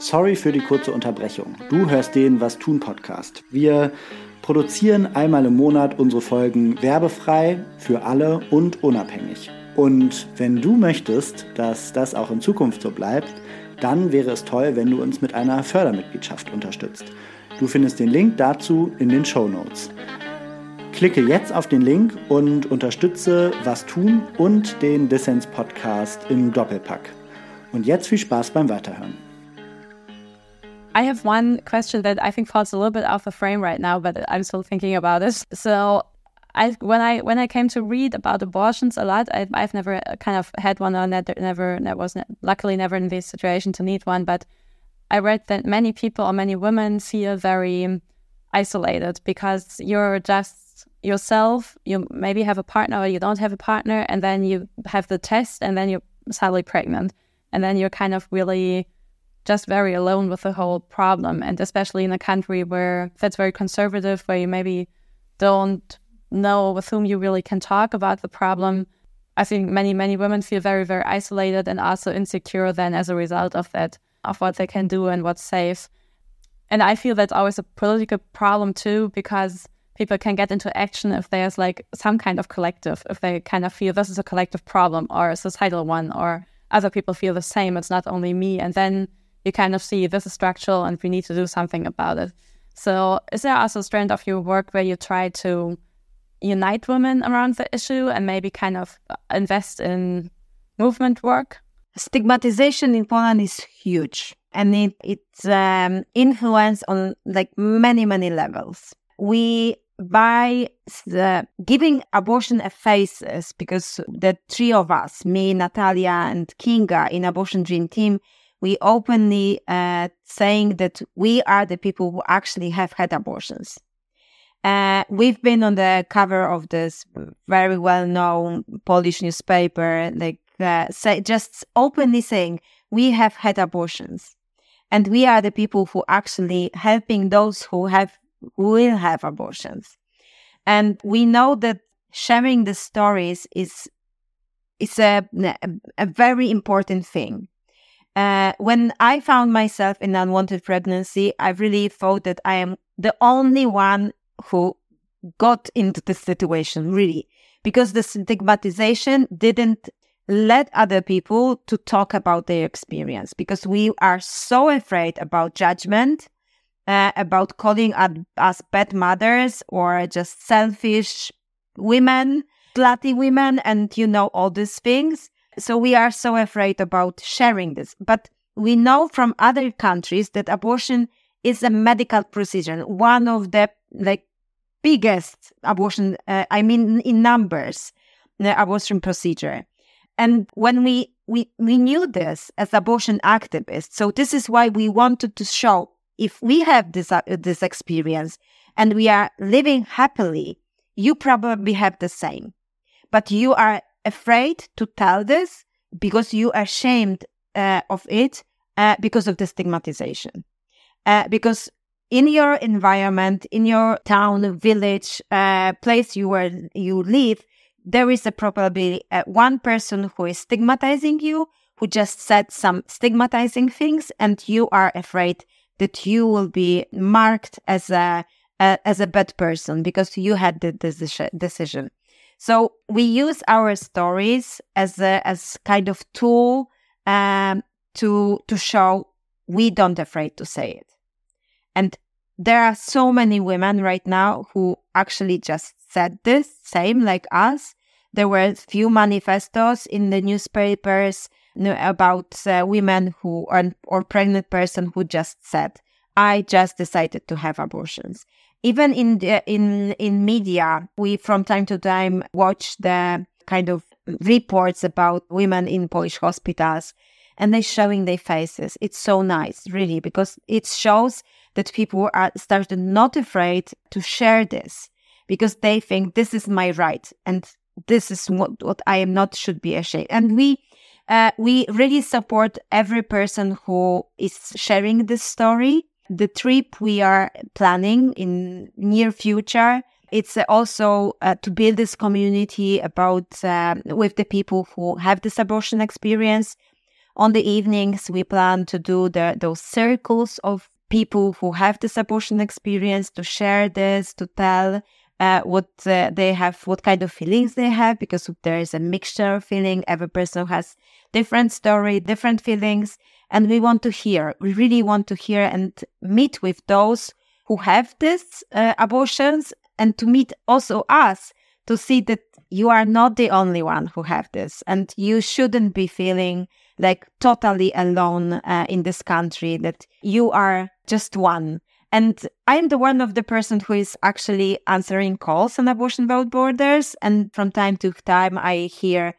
Sorry für die kurze Unterbrechung. Du hörst den Was tun Podcast. Wir produzieren einmal im Monat unsere Folgen werbefrei für alle und unabhängig. Und wenn du möchtest, dass das auch in Zukunft so bleibt, dann wäre es toll, wenn du uns mit einer Fördermitgliedschaft unterstützt. Du findest den Link dazu in den Show Notes. Klicke jetzt auf den Link und unterstütze Was tun und den Dissens Podcast im Doppelpack. Und jetzt viel Spaß beim Weiterhören. I have one question that I think falls a little bit off the frame right now, but I'm still thinking about it. So, I when I when I came to read about abortions a lot, I, have never uh, kind of had one or never never, never was luckily never in this situation to need one. But I read that many people or many women feel very isolated because you're just yourself. You maybe have a partner or you don't have a partner, and then you have the test, and then you're suddenly pregnant, and then you're kind of really just very alone with the whole problem. And especially in a country where that's very conservative, where you maybe don't know with whom you really can talk about the problem. I think many, many women feel very, very isolated and also insecure then as a result of that, of what they can do and what's safe. And I feel that's always a political problem too, because people can get into action if there's like some kind of collective, if they kind of feel this is a collective problem or a societal one, or other people feel the same, it's not only me. And then you kind of see this is structural and we need to do something about it. So, is there also a strand of your work where you try to unite women around the issue and maybe kind of invest in movement work? Stigmatization in Poland is huge and it, it's um, influence on like many, many levels. We by the giving abortion a faces because the three of us, me, Natalia, and Kinga in Abortion Dream Team, we openly uh, saying that we are the people who actually have had abortions. Uh, we've been on the cover of this very well-known Polish newspaper, like uh, say, just openly saying we have had abortions, and we are the people who actually helping those who have will have abortions, and we know that sharing the stories is it's a, a very important thing. Uh, when I found myself in unwanted pregnancy, I really thought that I am the only one who got into this situation, really, because the stigmatization didn't let other people to talk about their experience because we are so afraid about judgment, uh, about calling us bad mothers or just selfish women, slutty women, and you know, all these things. So we are so afraid about sharing this. But we know from other countries that abortion is a medical procedure, one of the like biggest abortion, uh, I mean, in numbers, the abortion procedure. And when we, we, we knew this as abortion activists, so this is why we wanted to show if we have this, uh, this experience and we are living happily, you probably have the same. But you are afraid to tell this because you are ashamed uh, of it uh, because of the stigmatization. Uh, because in your environment, in your town, village, uh, place you where you live, there is a probably uh, one person who is stigmatizing you, who just said some stigmatizing things, and you are afraid that you will be marked as a, as a bad person because you had the decision. So we use our stories as a as kind of tool um, to to show we don't afraid to say it. And there are so many women right now who actually just said this, same like us. There were few manifestos in the newspapers about uh, women who are, or pregnant person who just said, I just decided to have abortions. Even in the, in in media, we from time to time watch the kind of reports about women in Polish hospitals and they're showing their faces. It's so nice, really, because it shows that people are started not afraid to share this because they think this is my right and this is what, what I am not should be ashamed. And we uh, we really support every person who is sharing this story. The trip we are planning in near future it's also uh, to build this community about uh, with the people who have this abortion experience. On the evenings, we plan to do the, those circles of people who have this abortion experience to share this, to tell uh, what uh, they have, what kind of feelings they have, because there is a mixture of feeling. Every person has different story, different feelings, and we want to hear. We really want to hear and meet with those who have this uh, abortions, and to meet also us to see that you are not the only one who have this, and you shouldn't be feeling like totally alone uh, in this country, that you are just one. And I'm the one of the person who is actually answering calls on abortion without borders. And from time to time, I hear,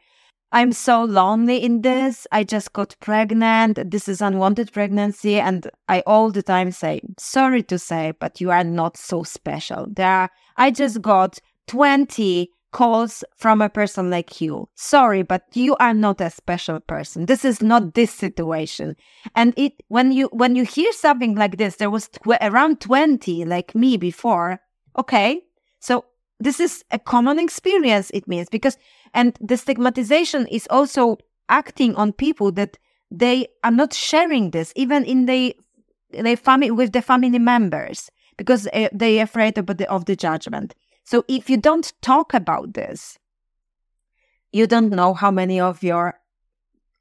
I'm so lonely in this. I just got pregnant. This is unwanted pregnancy. And I all the time say, sorry to say, but you are not so special. There are, I just got 20 calls from a person like you. Sorry, but you are not a special person. This is not this situation. And it, when you, when you hear something like this, there was tw- around 20 like me before. Okay. So this is a common experience, it means, because, and the stigmatization is also acting on people that they are not sharing this, even in the, the family, with the family members, because uh, they are afraid of the, of the judgment. So if you don't talk about this, you don't know how many of your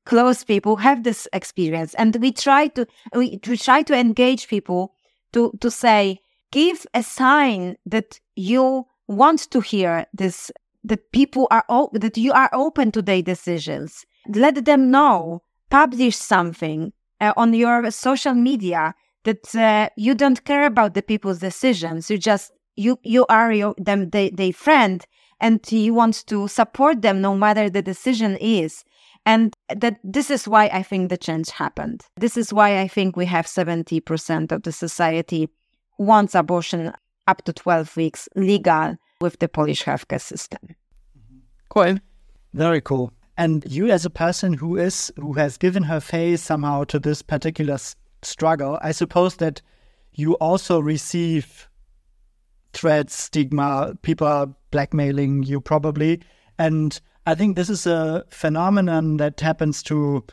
close people have this experience. And we try to we, we try to engage people to to say, give a sign that you want to hear this, that people are that you are open to their decisions. Let them know. Publish something uh, on your social media that uh, you don't care about the people's decisions. You just you you are your them they, they friend and you want to support them no matter the decision is. And that this is why i think the change happened. This is why i think we have 70% of the society wants abortion up to 12 weeks legal with the polish healthcare system. Mm-hmm. Cool. Very cool. And you as a person who is who has given her face somehow to this particular struggle i suppose that you also receive threats, stigma, people are blackmailing you probably. And I think this is a phenomenon that happens to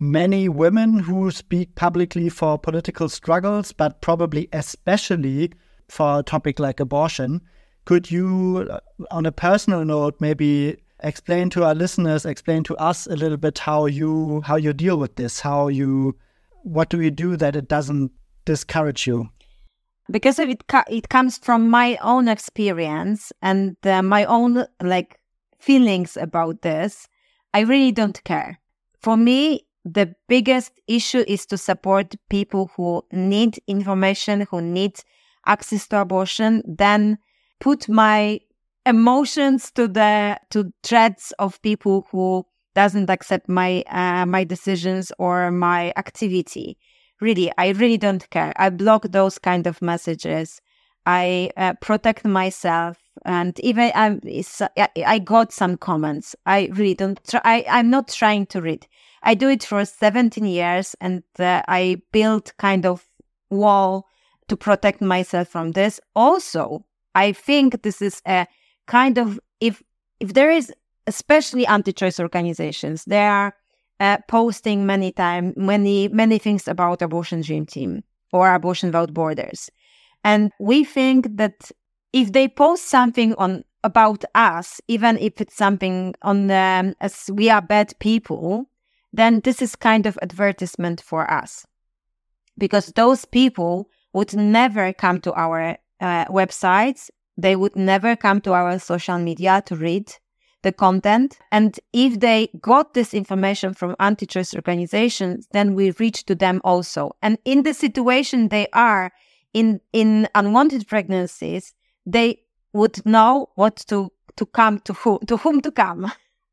many women who speak publicly for political struggles, but probably especially for a topic like abortion. Could you, uh, on a personal note, maybe explain to our listeners, explain to us a little bit how you how you deal with this, how you what do you do that it doesn't discourage you? Because it it comes from my own experience and uh, my own like feelings about this. I really don't care. For me, the biggest issue is to support people who need information, who need access to abortion, then put my emotions to the to threats of people who doesn't accept my uh, my decisions or my activity really i really don't care. I block those kind of messages. I uh, protect myself. And even I, I got some comments. I really don't try I, i'm not trying to read. I do it for 17 years and uh, i built kind of wall to protect myself from this. Also i think this is a kind of if if there is especially anti-choice organizations they are uh, posting many time many many things about abortion dream team or abortion without borders. And we think that if they post something on about us even if it's something on as we are bad people then this is kind of advertisement for us. Because those people would never come to our uh, websites. They would never come to our social media to read the content. And if they got this information from anti-choice organizations, then we reach to them also. And in the situation they are in, in unwanted pregnancies, they would know what to, to come to who, to whom to come.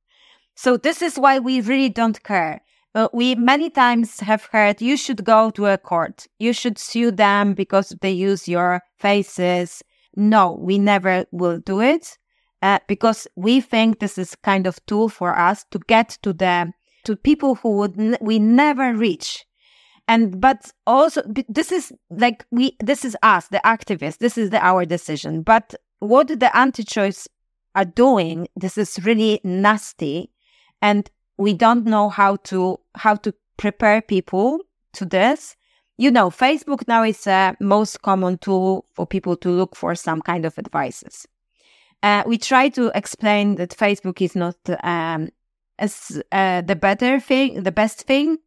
so this is why we really don't care. Uh, we many times have heard you should go to a court. You should sue them because they use your faces no, we never will do it uh, because we think this is kind of tool for us to get to the to people who would n- we never reach. And but also this is like we this is us the activists. This is the, our decision. But what the anti-choice are doing this is really nasty. And we don't know how to how to prepare people to this. You know, Facebook now is a most common tool for people to look for some kind of advices. Uh, we try to explain that Facebook is not um, as uh, the better thing, the best thing,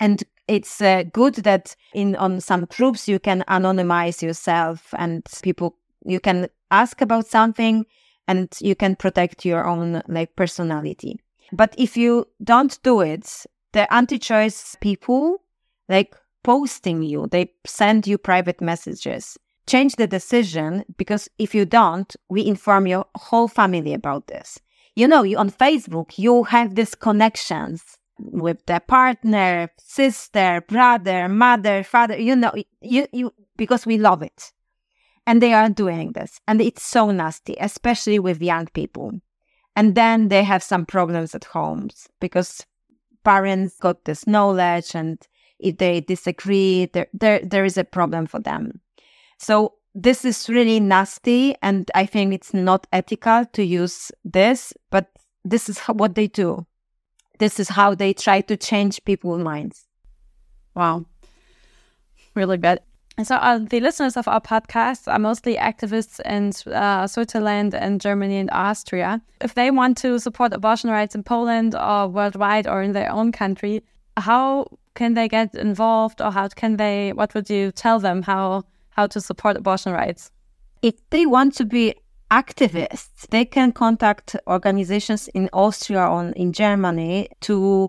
and it's uh, good that in on some groups you can anonymize yourself and people you can ask about something and you can protect your own like personality. But if you don't do it, the anti-choice people like posting you, they send you private messages. Change the decision because if you don't, we inform your whole family about this. You know, you on Facebook, you have these connections with the partner, sister, brother, mother, father, you know, you, you, because we love it. And they are doing this. And it's so nasty, especially with young people. And then they have some problems at homes because parents got this knowledge and if they disagree, there, there, there is a problem for them. So this is really nasty. And I think it's not ethical to use this, but this is what they do. This is how they try to change people's minds. Wow. Really bad. So, uh, the listeners of our podcast are mostly activists in uh, Switzerland and Germany and Austria. If they want to support abortion rights in Poland or worldwide or in their own country, how can they get involved or how can they what would you tell them how how to support abortion rights. If they want to be activists they can contact organizations in austria or in germany to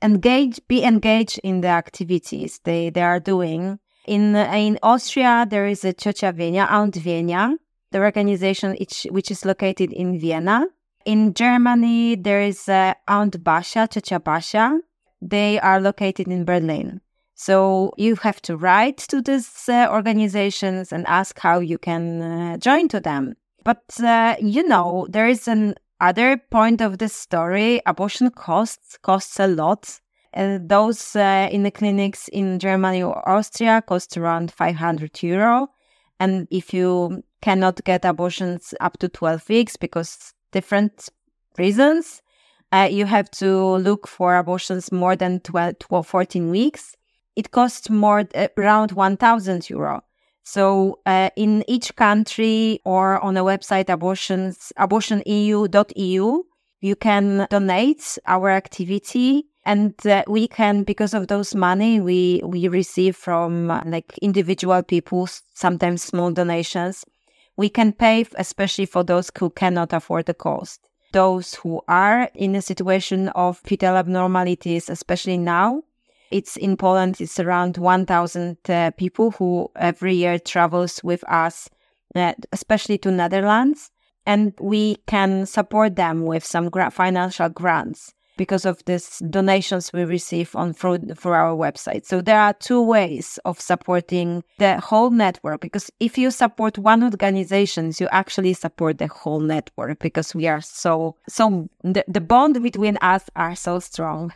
engage be engaged in the activities they they are doing. In in austria there is a Ciocia Wienia, Aunt Wienia, the organization which, which is located in vienna. In germany there is uh, Aunt Basia, Ciocia Basia, they are located in Berlin. So you have to write to these uh, organizations and ask how you can uh, join to them. But uh, you know, there is an other point of this story. Abortion costs costs a lot. those uh, in the clinics in Germany or Austria cost around 500 euro. And if you cannot get abortions up to 12 weeks because different reasons. Uh, you have to look for abortions more than 12, 12 14 weeks. It costs more uh, around 1,000 euro. So uh, in each country or on the website abortions abortioneu.eu, you can donate our activity. And uh, we can because of those money we we receive from uh, like individual people sometimes small donations. We can pay especially for those who cannot afford the cost. Those who are in a situation of fetal abnormalities especially now it's in poland it's around 1000 uh, people who every year travels with us uh, especially to netherlands and we can support them with some gra- financial grants because of these donations we receive on through, through our website. So there are two ways of supporting the whole network because if you support one organization, you actually support the whole network because we are so so the, the bond between us are so strong.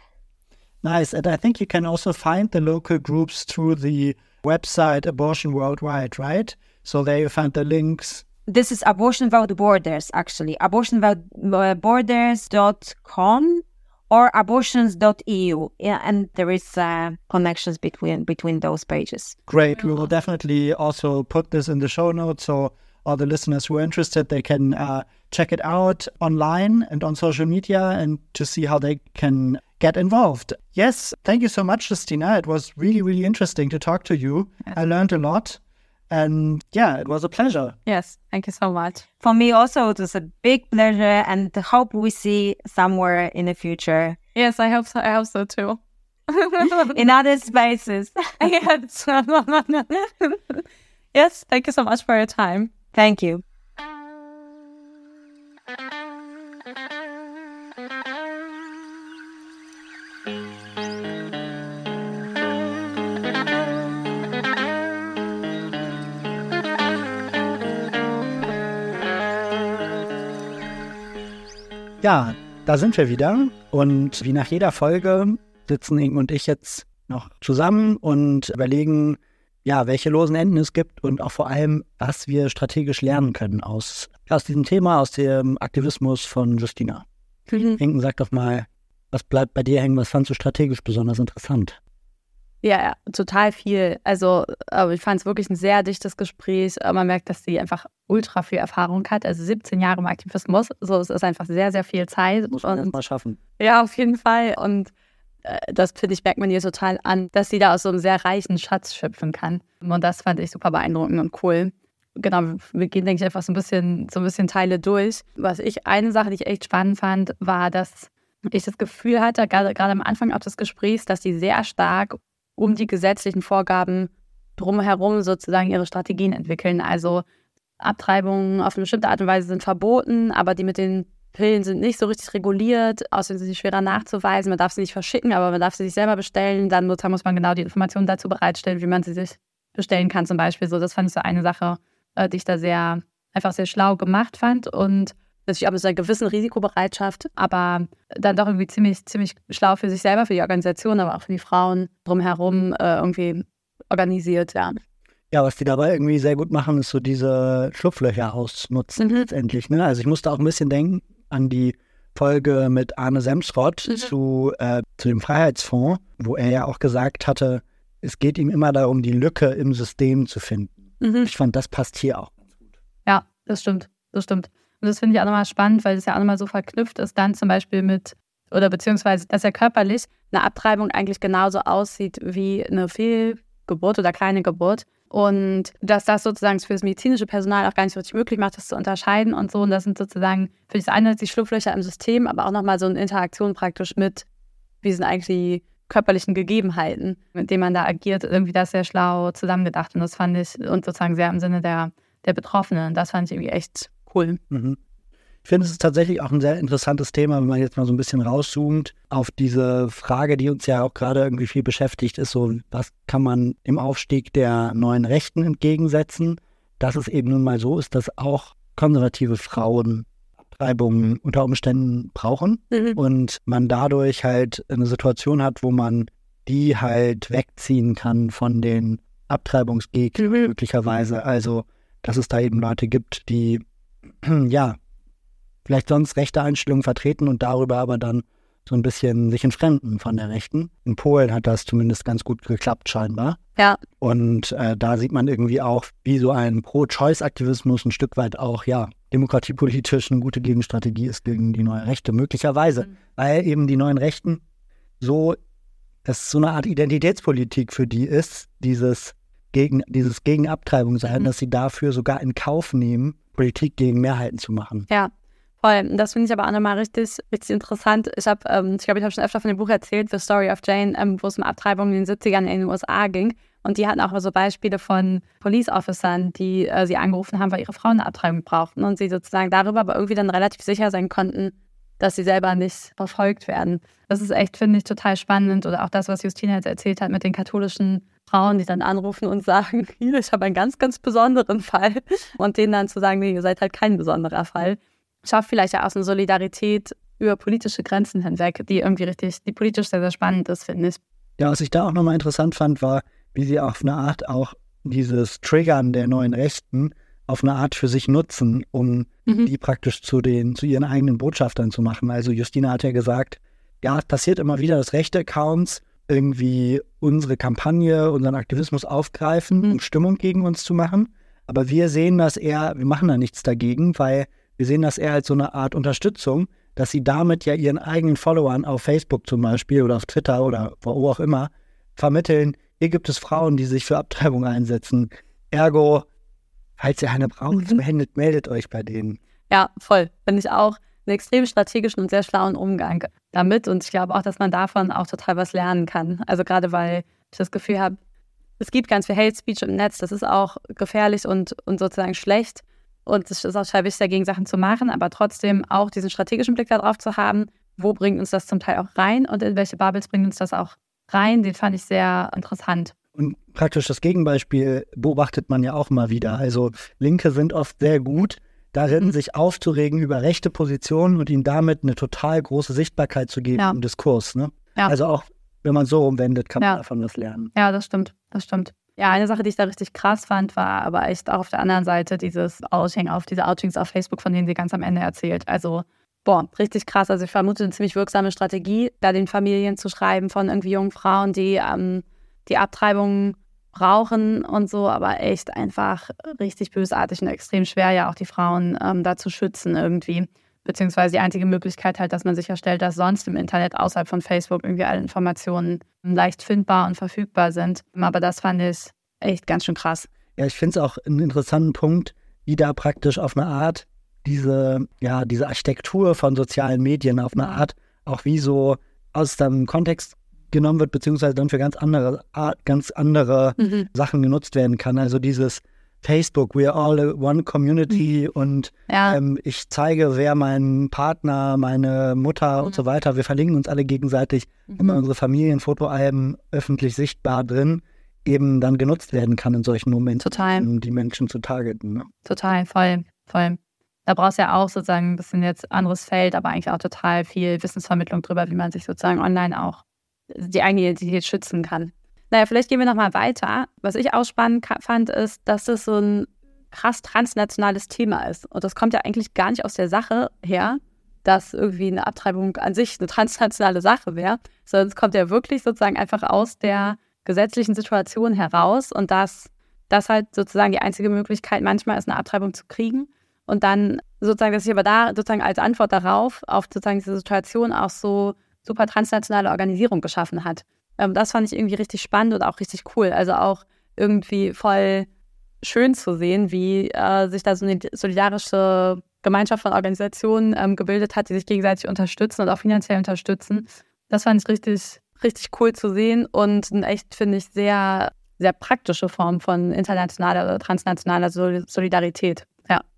Nice. And I think you can also find the local groups through the website Abortion Worldwide, right? So there you find the links this is abortion without borders actually abortion without borders.com or abortions.eu. Yeah, and there is uh, connections between between those pages. Great. We will definitely also put this in the show notes so all the listeners who are interested they can uh, check it out online and on social media and to see how they can get involved. Yes, thank you so much, Justyna. It was really, really interesting to talk to you. Yes. I learned a lot. And yeah, it was a pleasure. Yes, thank you so much. For me also, it was a big pleasure and hope we see somewhere in the future. Yes, I hope so. I hope so too. in other spaces. yes. yes, thank you so much for your time. Thank you. Ja, da sind wir wieder. Und wie nach jeder Folge sitzen Inge und ich jetzt noch zusammen und überlegen, ja, welche losen Enden es gibt und auch vor allem, was wir strategisch lernen können aus, aus diesem Thema, aus dem Aktivismus von Justina. Mhm. Inken, sag doch mal, was bleibt bei dir hängen? Was fandst du strategisch besonders interessant? Ja, ja, total viel. Also, aber ich fand es wirklich ein sehr dichtes Gespräch. Man merkt, dass sie einfach ultra viel Erfahrung hat. Also 17 Jahre im Aktivismus. So, es ist einfach sehr, sehr viel Zeit. Muss man erstmal schaffen. Ja, auf jeden Fall. Und äh, das finde ich, merkt man ihr total an, dass sie da aus so einem sehr reichen Schatz schöpfen kann. Und das fand ich super beeindruckend und cool. Genau, wir gehen, denke ich, einfach so ein bisschen, so ein bisschen Teile durch. Was ich, eine Sache, die ich echt spannend fand, war, dass ich das Gefühl hatte, gerade, gerade am Anfang auch des Gesprächs, dass sie sehr stark um die gesetzlichen Vorgaben drumherum sozusagen ihre Strategien entwickeln. Also Abtreibungen auf eine bestimmte Art und Weise sind verboten, aber die mit den Pillen sind nicht so richtig reguliert, außerdem sind sie schwerer nachzuweisen. Man darf sie nicht verschicken, aber man darf sie sich selber bestellen. Dann muss man genau die Informationen dazu bereitstellen, wie man sie sich bestellen kann, zum Beispiel. So, das fand ich so eine Sache, äh, die ich da sehr, einfach sehr schlau gemacht fand. Und natürlich auch mit einer gewissen Risikobereitschaft, aber dann doch irgendwie ziemlich, ziemlich schlau für sich selber, für die Organisation, aber auch für die Frauen drumherum äh, irgendwie organisiert, ja. Ja, was die dabei irgendwie sehr gut machen, ist so diese Schlupflöcher ausnutzen mhm. letztendlich. Ne? Also ich musste auch ein bisschen denken an die Folge mit Arne Semsrott mhm. zu, äh, zu dem Freiheitsfonds, wo er ja auch gesagt hatte, es geht ihm immer darum, die Lücke im System zu finden. Mhm. Ich fand, das passt hier auch ganz gut. Ja, das stimmt. Das stimmt. Und das finde ich auch nochmal spannend, weil es ja auch nochmal so verknüpft ist, dann zum Beispiel mit, oder beziehungsweise, dass ja körperlich eine Abtreibung eigentlich genauso aussieht wie eine Fehlgeburt oder kleine Geburt. Und dass das sozusagen für das medizinische Personal auch gar nicht richtig möglich macht, das zu unterscheiden und so. Und das sind sozusagen für das eine die Schlupflöcher im System, aber auch nochmal so eine Interaktion praktisch mit, wie sind eigentlich die körperlichen Gegebenheiten, mit denen man da agiert, irgendwie das sehr schlau zusammengedacht. Und das fand ich, und sozusagen sehr im Sinne der, der Betroffenen. Das fand ich irgendwie echt cool. Mhm. Ich finde, es ist tatsächlich auch ein sehr interessantes Thema, wenn man jetzt mal so ein bisschen rauszoomt auf diese Frage, die uns ja auch gerade irgendwie viel beschäftigt, ist so, was kann man im Aufstieg der neuen Rechten entgegensetzen? Dass es eben nun mal so ist, dass auch konservative Frauen Abtreibungen unter Umständen brauchen mhm. und man dadurch halt eine Situation hat, wo man die halt wegziehen kann von den Abtreibungsgegnern mhm. möglicherweise. Also, dass es da eben Leute gibt, die ja, vielleicht sonst rechte Einstellungen vertreten und darüber aber dann so ein bisschen sich entfremden von der Rechten. In Polen hat das zumindest ganz gut geklappt, scheinbar. Ja. Und äh, da sieht man irgendwie auch, wie so ein Pro-Choice-Aktivismus ein Stück weit auch, ja, demokratiepolitisch eine gute Gegenstrategie ist gegen die neue Rechte, möglicherweise. Mhm. Weil eben die neuen Rechten so, dass so eine Art Identitätspolitik für die ist, dieses gegen, dieses Gegenabtreibung sein, mhm. dass sie dafür sogar in Kauf nehmen, Politik gegen Mehrheiten zu machen. Ja, Voll. Das finde ich aber auch nochmal richtig, richtig interessant. Ich habe, ähm, ich glaube, ich habe schon öfter von dem Buch erzählt, The Story of Jane, ähm, wo es um Abtreibungen in den 70ern in den USA ging. Und die hatten auch so Beispiele von Police Officern, die äh, sie angerufen haben, weil ihre Frauen eine Abtreibung brauchten und sie sozusagen darüber aber irgendwie dann relativ sicher sein konnten, dass sie selber nicht verfolgt werden. Das ist echt, finde ich, total spannend. Oder auch das, was Justina jetzt erzählt hat mit den katholischen Frauen, die dann anrufen und sagen, ich habe einen ganz, ganz besonderen Fall. Und denen dann zu sagen, nee, ihr seid halt kein besonderer Fall schafft vielleicht ja auch eine Solidarität über politische Grenzen hinweg, die irgendwie richtig, die politisch sehr, sehr spannend ist, finde ich. Ja, was ich da auch nochmal interessant fand, war, wie sie auf eine Art auch dieses Triggern der neuen Rechten auf eine Art für sich nutzen, um mhm. die praktisch zu den, zu ihren eigenen Botschaftern zu machen. Also Justina hat ja gesagt, ja, es passiert immer wieder, dass rechte Accounts irgendwie unsere Kampagne, unseren Aktivismus aufgreifen, mhm. um Stimmung gegen uns zu machen. Aber wir sehen das eher, wir machen da nichts dagegen, weil wir sehen das eher als so eine Art Unterstützung, dass sie damit ja ihren eigenen Followern auf Facebook zum Beispiel oder auf Twitter oder wo auch immer vermitteln, hier gibt es Frauen, die sich für Abtreibung einsetzen. Ergo, falls ihr eine braucht, mhm. meldet, meldet euch bei denen. Ja, voll. Finde ich auch einen extrem strategischen und sehr schlauen Umgang damit. Und ich glaube auch, dass man davon auch total was lernen kann. Also gerade weil ich das Gefühl habe, es gibt ganz viel Hate Speech im Netz, das ist auch gefährlich und, und sozusagen schlecht. Und es ist auch total wichtig, dagegen Sachen zu machen, aber trotzdem auch diesen strategischen Blick darauf zu haben, wo bringt uns das zum Teil auch rein und in welche Bubbles bringt uns das auch rein, den fand ich sehr interessant. Und praktisch das Gegenbeispiel beobachtet man ja auch mal wieder. Also Linke sind oft sehr gut darin, mhm. sich aufzuregen über rechte Positionen und ihnen damit eine total große Sichtbarkeit zu geben ja. im Diskurs. Ne? Ja. Also auch wenn man so umwendet, kann ja. man davon was lernen. Ja, das stimmt. Das stimmt. Ja, eine Sache, die ich da richtig krass fand, war aber echt auch auf der anderen Seite dieses Outing auf diese Outings auf Facebook, von denen sie ganz am Ende erzählt. Also, boah, richtig krass. Also ich vermute eine ziemlich wirksame Strategie, da den Familien zu schreiben von irgendwie jungen Frauen, die ähm, die Abtreibung brauchen und so, aber echt einfach richtig bösartig und extrem schwer, ja auch die Frauen ähm, da zu schützen irgendwie beziehungsweise die einzige Möglichkeit halt, dass man sicherstellt, dass sonst im Internet außerhalb von Facebook irgendwie alle Informationen leicht findbar und verfügbar sind. Aber das fand ich echt ganz schön krass. Ja, ich finde es auch einen interessanten Punkt, wie da praktisch auf eine Art diese, ja, diese Architektur von sozialen Medien auf eine Art auch wie so aus dem Kontext genommen wird, beziehungsweise dann für ganz andere, ganz andere mhm. Sachen genutzt werden kann. Also dieses Facebook, we are all one community mhm. und ja. ähm, ich zeige, wer mein Partner, meine Mutter mhm. und so weiter. Wir verlinken uns alle gegenseitig, mhm. immer unsere Familienfotoalben öffentlich sichtbar drin, eben dann genutzt werden kann in solchen Momenten, Total. um die Menschen zu targeten. Ne? Total, voll, voll. Da brauchst du ja auch sozusagen ein bisschen jetzt anderes Feld, aber eigentlich auch total viel Wissensvermittlung drüber, wie man sich sozusagen online auch die eigene Identität schützen kann. Naja, vielleicht gehen wir nochmal weiter. Was ich auch spannend fand, ist, dass das so ein krass transnationales Thema ist. Und das kommt ja eigentlich gar nicht aus der Sache her, dass irgendwie eine Abtreibung an sich eine transnationale Sache wäre, sondern es kommt ja wirklich sozusagen einfach aus der gesetzlichen Situation heraus und dass das halt sozusagen die einzige Möglichkeit manchmal ist, eine Abtreibung zu kriegen. Und dann sozusagen, dass sich aber da sozusagen als Antwort darauf, auf sozusagen diese Situation auch so super transnationale Organisierung geschaffen hat. Ähm, das fand ich irgendwie richtig spannend und auch richtig cool. Also auch irgendwie voll schön zu sehen, wie äh, sich da so eine solidarische Gemeinschaft von Organisationen ähm, gebildet hat, die sich gegenseitig unterstützen und auch finanziell unterstützen. Das fand ich richtig, richtig cool zu sehen und eine echt, finde ich, sehr, sehr praktische Form von internationaler oder transnationaler Solidarität.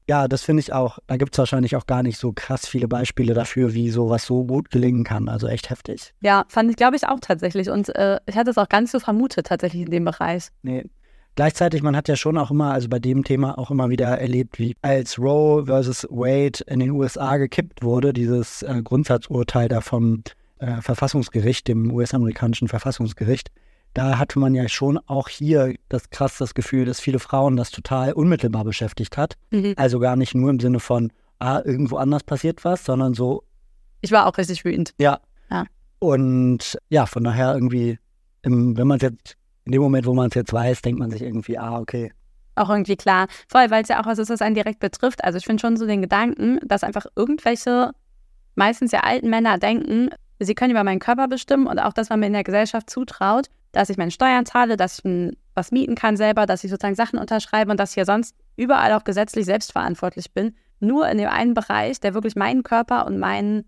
Ja, das finde ich auch. Da gibt es wahrscheinlich auch gar nicht so krass viele Beispiele dafür, wie sowas so gut gelingen kann. Also echt heftig. Ja, fand ich, glaube ich, auch tatsächlich. Und äh, ich hatte es auch gar nicht so vermutet, tatsächlich in dem Bereich. Nee. Gleichzeitig, man hat ja schon auch immer, also bei dem Thema auch immer wieder erlebt, wie als Roe versus Wade in den USA gekippt wurde, dieses äh, Grundsatzurteil da vom äh, Verfassungsgericht, dem US-amerikanischen Verfassungsgericht, da hatte man ja schon auch hier das krass das Gefühl, dass viele Frauen das total unmittelbar beschäftigt hat. Mhm. Also gar nicht nur im Sinne von, ah, irgendwo anders passiert was, sondern so. Ich war auch richtig wütend. Ja. Ja. Und ja, von daher irgendwie, im, wenn man es jetzt, in dem Moment, wo man es jetzt weiß, denkt man sich irgendwie, ah, okay. Auch irgendwie klar. Voll, weil es ja auch was ist, was einen direkt betrifft. Also ich finde schon so den Gedanken, dass einfach irgendwelche, meistens ja alten Männer denken, sie können über meinen Körper bestimmen und auch, dass man mir in der Gesellschaft zutraut, dass ich meine Steuern zahle, dass ich was mieten kann selber, dass ich sozusagen Sachen unterschreibe und dass ich ja sonst überall auch gesetzlich selbstverantwortlich bin. Nur in dem einen Bereich, der wirklich meinen Körper und mein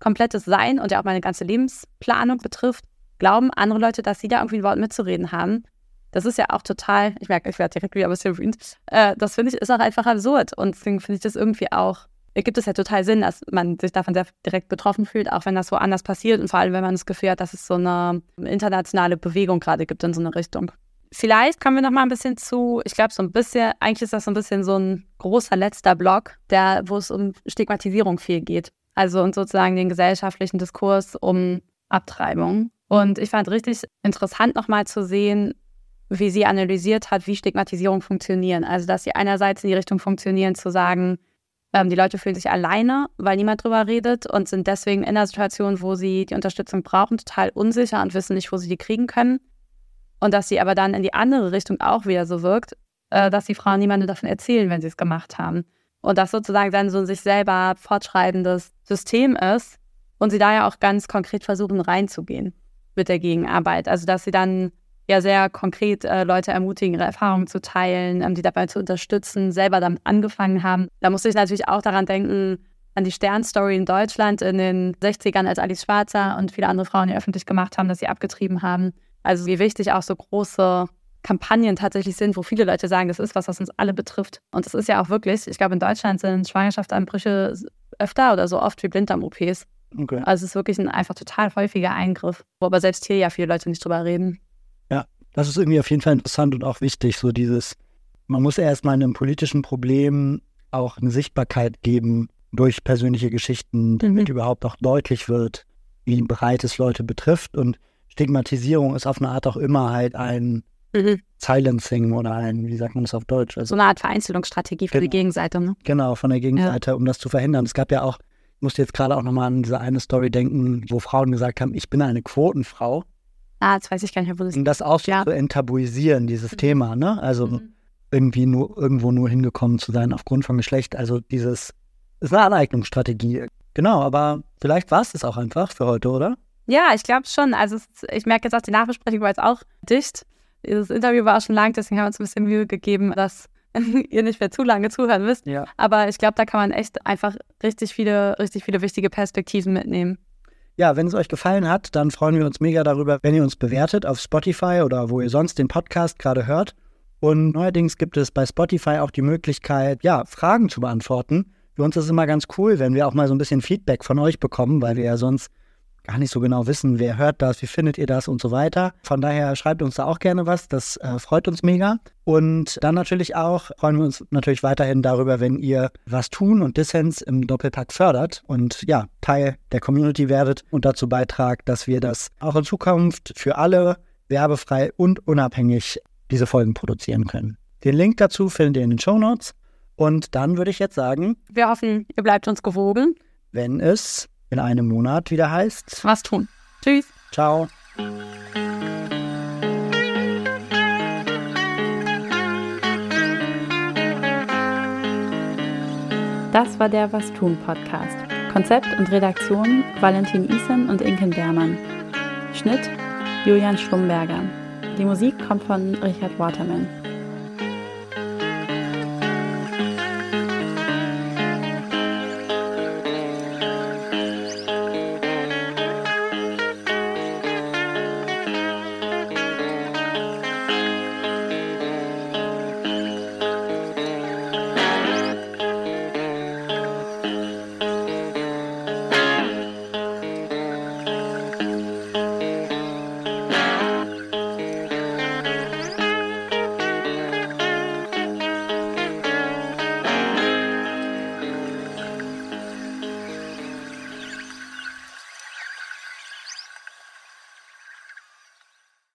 komplettes Sein und ja auch meine ganze Lebensplanung betrifft, glauben andere Leute, dass sie da irgendwie ein Wort mitzureden haben. Das ist ja auch total, ich merke, ich werde direkt wieder ein bisschen wütend. Äh, das finde ich ist auch einfach absurd. Und deswegen finde ich das irgendwie auch, ergibt es ja total Sinn, dass man sich davon sehr direkt betroffen fühlt, auch wenn das woanders passiert und vor allem, wenn man das Gefühl hat, dass es so eine internationale Bewegung gerade gibt in so eine Richtung. Vielleicht kommen wir noch mal ein bisschen zu, ich glaube, so ein bisschen, eigentlich ist das so ein bisschen so ein großer letzter Block, der, wo es um Stigmatisierung viel geht. Also und sozusagen den gesellschaftlichen Diskurs um Abtreibung. Und ich fand richtig interessant nochmal zu sehen, wie sie analysiert hat, wie Stigmatisierung funktionieren. Also dass sie einerseits in die Richtung funktionieren, zu sagen, ähm, die Leute fühlen sich alleine, weil niemand drüber redet und sind deswegen in einer Situation, wo sie die Unterstützung brauchen, total unsicher und wissen nicht, wo sie die kriegen können. Und dass sie aber dann in die andere Richtung auch wieder so wirkt, äh, dass die Frauen niemandem davon erzählen, wenn sie es gemacht haben. Und das sozusagen dann so ein sich selber fortschreibendes System ist und sie da ja auch ganz konkret versuchen reinzugehen mit der Gegenarbeit. Also dass sie dann ja sehr konkret äh, Leute ermutigen, ihre Erfahrungen zu teilen, ähm, die dabei zu unterstützen, selber damit angefangen haben. Da musste ich natürlich auch daran denken, an die Sternstory in Deutschland in den 60ern, als Alice Schwarzer und viele andere Frauen ja öffentlich gemacht haben, dass sie abgetrieben haben. Also wie wichtig auch so große Kampagnen tatsächlich sind, wo viele Leute sagen, das ist was, was uns alle betrifft. Und das ist ja auch wirklich, ich glaube, in Deutschland sind Schwangerschaftsanbrüche öfter oder so oft wie Blinddarm-OPs. Okay. Also es ist wirklich ein einfach total häufiger Eingriff, wo aber selbst hier ja viele Leute nicht drüber reden. Das ist irgendwie auf jeden Fall interessant und auch wichtig, so dieses, man muss erstmal einem politischen Problem auch eine Sichtbarkeit geben durch persönliche Geschichten, damit mhm. überhaupt auch deutlich wird, wie breit es Leute betrifft. Und Stigmatisierung ist auf eine Art auch immer halt ein mhm. Silencing oder ein, wie sagt man das auf Deutsch? Also, so eine Art Vereinzelungsstrategie für genau, die Gegenseite, ne? Genau, von der Gegenseite, ja. um das zu verhindern. Es gab ja auch, ich musste jetzt gerade auch nochmal an diese eine Story denken, wo Frauen gesagt haben, ich bin eine Quotenfrau. Ah, jetzt weiß ich gar nicht mehr, wo das ist. Um das auch ja. zu enttabuisieren, dieses mhm. Thema, ne? Also mhm. irgendwie nur irgendwo nur hingekommen zu sein aufgrund von Geschlecht. Also dieses ist eine Aneignungsstrategie. Genau, aber vielleicht war es das auch einfach für heute, oder? Ja, ich glaube schon. Also es, ich merke jetzt auch, die Nachbesprechung war jetzt auch dicht. Dieses Interview war auch schon lang, deswegen haben wir uns ein bisschen Mühe gegeben, dass ihr nicht mehr zu lange zuhören müsst. Ja. Aber ich glaube, da kann man echt einfach richtig viele, richtig viele wichtige Perspektiven mitnehmen. Ja, wenn es euch gefallen hat, dann freuen wir uns mega darüber, wenn ihr uns bewertet auf Spotify oder wo ihr sonst den Podcast gerade hört. Und neuerdings gibt es bei Spotify auch die Möglichkeit, ja, Fragen zu beantworten. Für uns ist es immer ganz cool, wenn wir auch mal so ein bisschen Feedback von euch bekommen, weil wir ja sonst gar nicht so genau wissen, wer hört das, wie findet ihr das und so weiter. Von daher schreibt uns da auch gerne was, das äh, freut uns mega. Und dann natürlich auch freuen wir uns natürlich weiterhin darüber, wenn ihr was tun und Dissens im Doppelpack fördert und ja, Teil der Community werdet und dazu beitragt, dass wir das auch in Zukunft für alle werbefrei und unabhängig diese Folgen produzieren können. Den Link dazu findet ihr in den Show Notes. Und dann würde ich jetzt sagen, wir hoffen, ihr bleibt uns gewogen. Wenn es in einem Monat wieder heißt. Was tun. Tschüss. Ciao. Das war der Was tun Podcast. Konzept und Redaktion Valentin Isen und Inken Bermann. Schnitt Julian Schlumberger. Die Musik kommt von Richard Waterman.